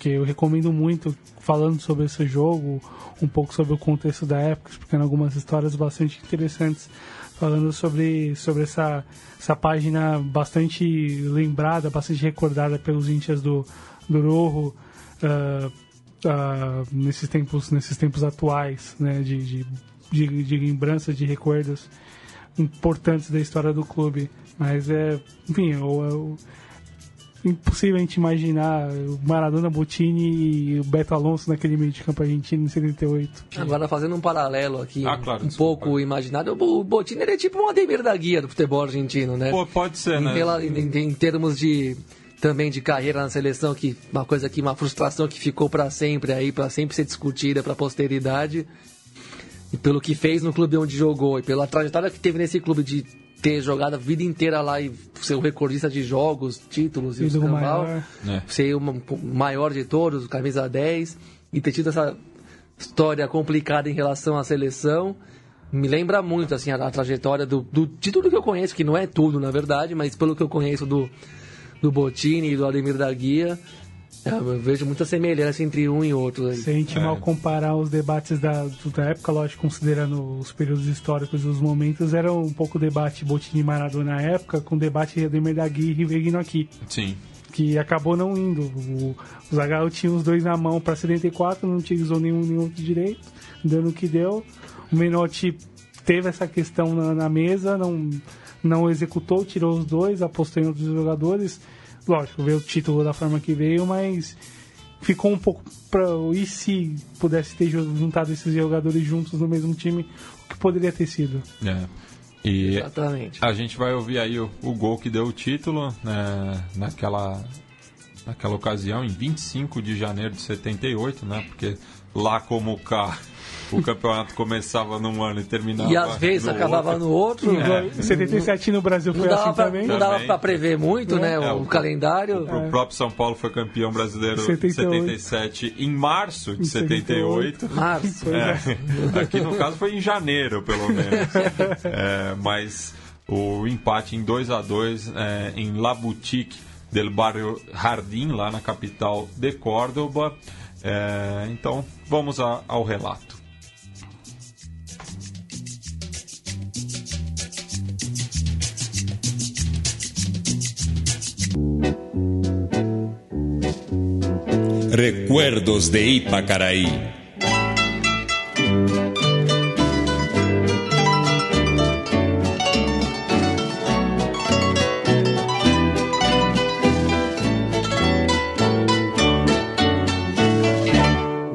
que eu recomendo muito, falando sobre esse jogo, um pouco sobre o contexto da época, explicando algumas histórias bastante interessantes, falando sobre, sobre essa, essa página bastante lembrada, bastante recordada pelos índios do, do Rojo, uh, uh, nesses, tempos, nesses tempos atuais, né, de, de, de, de lembranças, de recordos importantes da história do clube. Mas é, enfim, eu, eu impossível a gente imaginar o Maradona, Bottini e o Beto Alonso naquele meio de campo argentino em 78. Agora fazendo um paralelo aqui, ah, claro, um pouco pode. imaginário, o Bottini ele é tipo um Ademir da Guia do futebol argentino, né? Pô, pode ser, em, né? Pela, em, em, termos de também de carreira na seleção, que uma coisa que uma frustração que ficou para sempre aí, para sempre ser discutida para a posteridade. E pelo que fez no clube onde jogou e pela trajetória que teve nesse clube de ter jogado a vida inteira lá e ser o recordista de jogos, títulos e o maior. É. ser o maior de todos, camisa 10, e ter tido essa história complicada em relação à seleção. Me lembra muito assim a, a trajetória do, do, de tudo que eu conheço, que não é tudo na verdade, mas pelo que eu conheço do, do Botini e do Ademir da Guia, eu vejo muita semelhança entre um e outro. Aí. Se a gente é. mal comparar os debates da, da época, lógico, considerando os períodos históricos e os momentos, era um pouco o debate Botini e Maradona na época, com o debate Ademir da Guia e Rivelino aqui. Sim. Que acabou não indo. O, o Zagallo tinha os dois na mão para 74, não utilizou nenhum, nenhum outro direito, dando o que deu. O Menotti teve essa questão na, na mesa, não, não executou, tirou os dois, apostou em outros jogadores lógico, veio o título da forma que veio, mas ficou um pouco para e se pudesse ter juntado esses jogadores juntos no mesmo time, o que poderia ter sido. É. E Exatamente. a gente vai ouvir aí o, o gol que deu o título né, naquela naquela ocasião, em 25 de janeiro de 78, né? Porque lá como cá o campeonato começava num ano e terminava E às vezes no acabava outro. no outro. É. Em 77 no Brasil Não foi assim pra, também. não dava pra prever muito, né? É, O, o- calendário. O próprio São Paulo foi campeão brasileiro em 78. 77 em março de Em 78. 78. Março. É, aqui no caso foi em janeiro, pelo menos. É, mas o empate em 2 a 2 é, em La Boutique del Barrio Jardim, lá na capital de Córdoba. É, então, vamos a- ao relato. Recuerdos de Ipacaraí.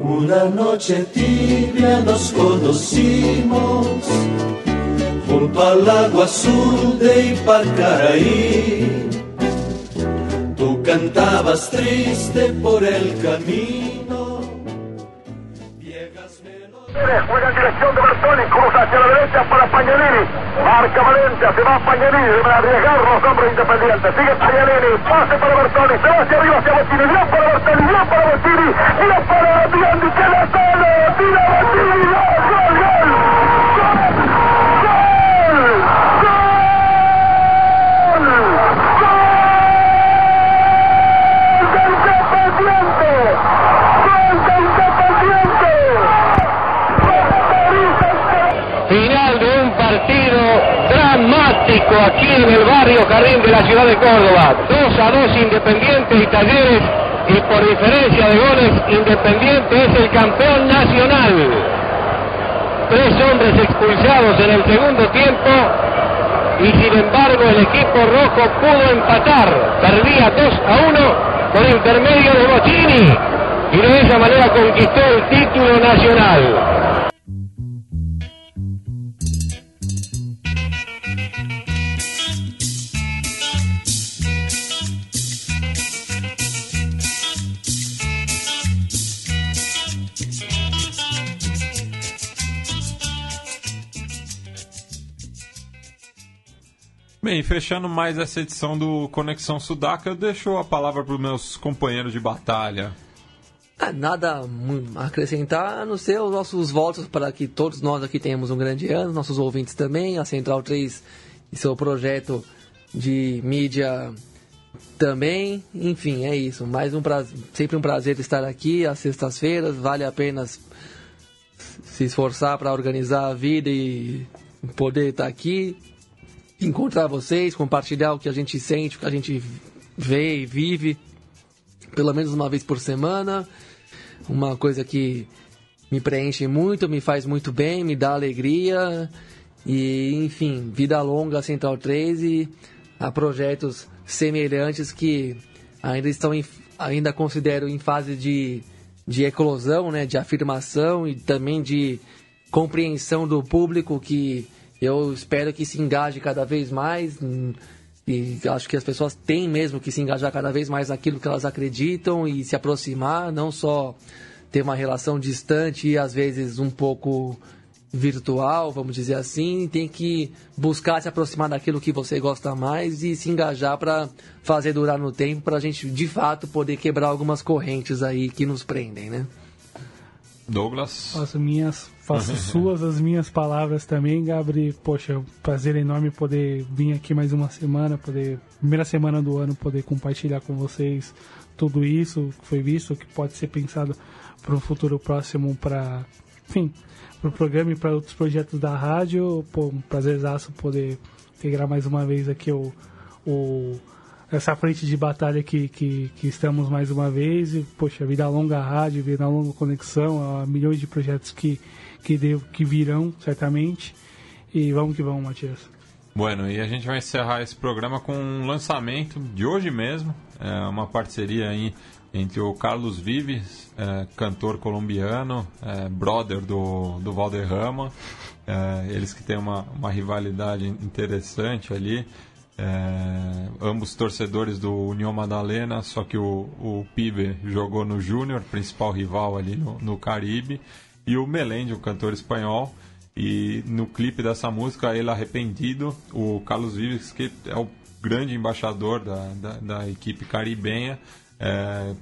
Una noche tibia nos conocimos junto al agua azul de Ipacaraí. Cantabas triste por el camino. Juega en dirección de Bertoni, cruza hacia la derecha para Pañolini. Marca Valencia, se va Pañolini, deben arriesgar los hombres independientes. Sigue Pañolini, pase para Bertoni, se va hacia arriba hacia Bottini, bien para Bertoni, bien para Bottini, bien para que aquí en el barrio Jardín de la ciudad de Córdoba. 2 a 2 Independiente y Talleres y por diferencia de goles Independiente es el campeón nacional. Tres hombres expulsados en el segundo tiempo y sin embargo el equipo rojo pudo empatar. Perdía 2 a 1 por intermedio de Bottini y de esa manera conquistó el título nacional. Fechando mais essa edição do Conexão Sudaca, eu deixo a palavra para os meus companheiros de batalha. Ah, Nada a acrescentar, a não ser os nossos votos para que todos nós aqui tenhamos um grande ano, nossos ouvintes também, a Central 3 e seu projeto de mídia também. Enfim, é isso. Mais um prazer, sempre um prazer estar aqui às sextas-feiras. Vale a pena se esforçar para organizar a vida e poder estar aqui, encontrar vocês, compartilhar o que a gente sente, o que a gente vê e vive pelo menos uma vez por semana. Uma coisa que me preenche muito, me faz muito bem, me dá alegria. E, enfim, vida longa Central 3 e a projetos semelhantes que ainda estão em, ainda considero em fase de, de eclosão, né, de afirmação e também de compreensão do público que eu espero que se engaje cada vez mais. E acho que as pessoas têm mesmo que se engajar cada vez mais naquilo que elas acreditam e se aproximar, não só ter uma relação distante e às vezes um pouco virtual, vamos dizer assim, tem que buscar se aproximar daquilo que você gosta mais e se engajar para fazer durar no tempo, para a gente de fato poder quebrar algumas correntes aí que nos prendem, né? Douglas. Faço minhas, faço suas as minhas palavras também, Gabri. Poxa, é prazer enorme poder vir aqui mais uma semana, poder primeira semana do ano poder compartilhar com vocês tudo isso que foi visto, que pode ser pensado para um futuro próximo, para, enfim, para o programa e para outros projetos da rádio. Pô, um prazerzaço poder integrar mais uma vez aqui o, o essa frente de batalha que, que, que estamos mais uma vez. E, poxa, vida longa rádio, vida longa conexão, há milhões de projetos que, que, devo, que virão, certamente. E vamos que vamos, Matias. Bueno, e a gente vai encerrar esse programa com um lançamento de hoje mesmo, é uma parceria aí entre o Carlos Vives, é, cantor colombiano, é, brother do, do Valderrama, é, eles que têm uma, uma rivalidade interessante ali, é, ambos torcedores do União Madalena, só que o, o Pibe jogou no Júnior, principal rival ali no, no Caribe, e o Melendi, um cantor espanhol, e no clipe dessa música, Ele Arrependido, o Carlos Vives, que é o grande embaixador da, da, da equipe caribenha, é,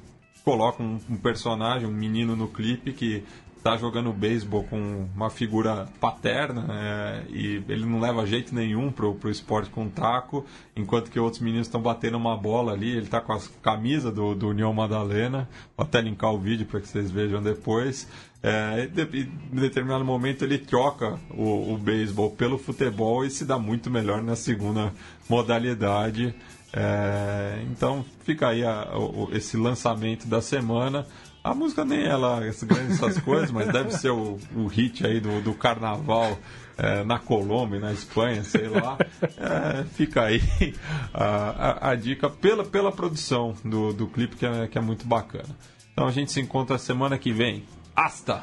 coloca um, um, personagem, um menino no clipe que tá jogando beisebol com uma figura paterna é, e ele não leva jeito nenhum pro, pro esporte com taco, enquanto que outros meninos estão batendo uma bola ali, ele tá com a camisa do, do União Madalena, vou até linkar o vídeo para que vocês vejam depois. É, em determinado momento ele troca o, o beisebol pelo futebol e se dá muito melhor na segunda modalidade. É, então fica aí a, o, esse lançamento da semana. A música nem ela grande essas coisas, mas deve ser o, o hit aí do, do carnaval é, na Colômbia, na Espanha, sei lá. É, fica aí a, a, a, dica pela, pela produção do, do clipe, que é, que é muito bacana. Então a gente se encontra semana que vem. Hasta!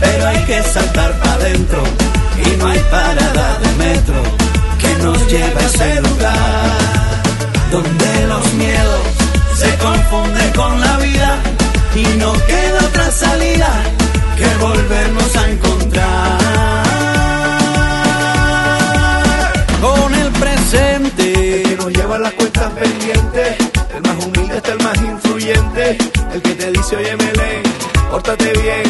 pero hay que saltar para adentro y no hay parada de metro que nos lleve a ese lugar donde los miedos se confunden con la vida y no queda otra salida que volvernos a encontrar con el presente. El que nos lleva las cuentas pendientes el más humilde es el más influyente el que te dice oye me lee pórtate bien,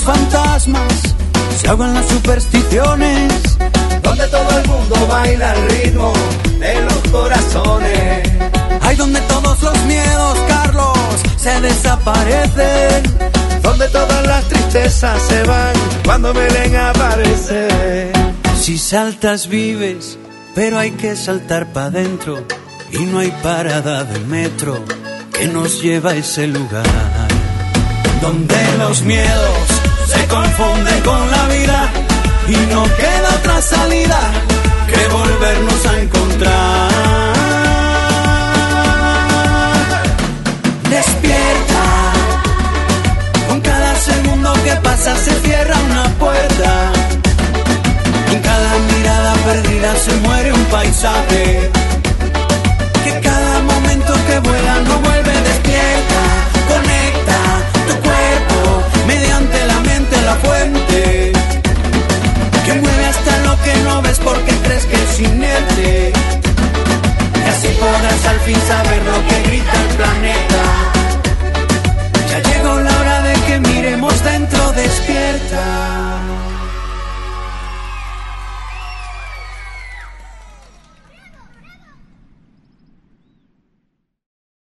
los fantasmas, se ahogan las supersticiones, donde todo el mundo baila al ritmo de los corazones. Hay donde todos los miedos, Carlos, se desaparecen, donde todas las tristezas se van cuando Belén aparece. Si saltas vives, pero hay que saltar para adentro y no hay parada de metro que nos lleva a ese lugar donde los miedos se confunden con la vida y no queda otra salida que volvernos a encontrar. Despierta, con cada segundo que pasa se cierra una puerta. En cada mirada perdida se muere un paisaje. Y así podrás al fin saber lo que grita el planeta. Ya llegó la hora de que miremos dentro despierta.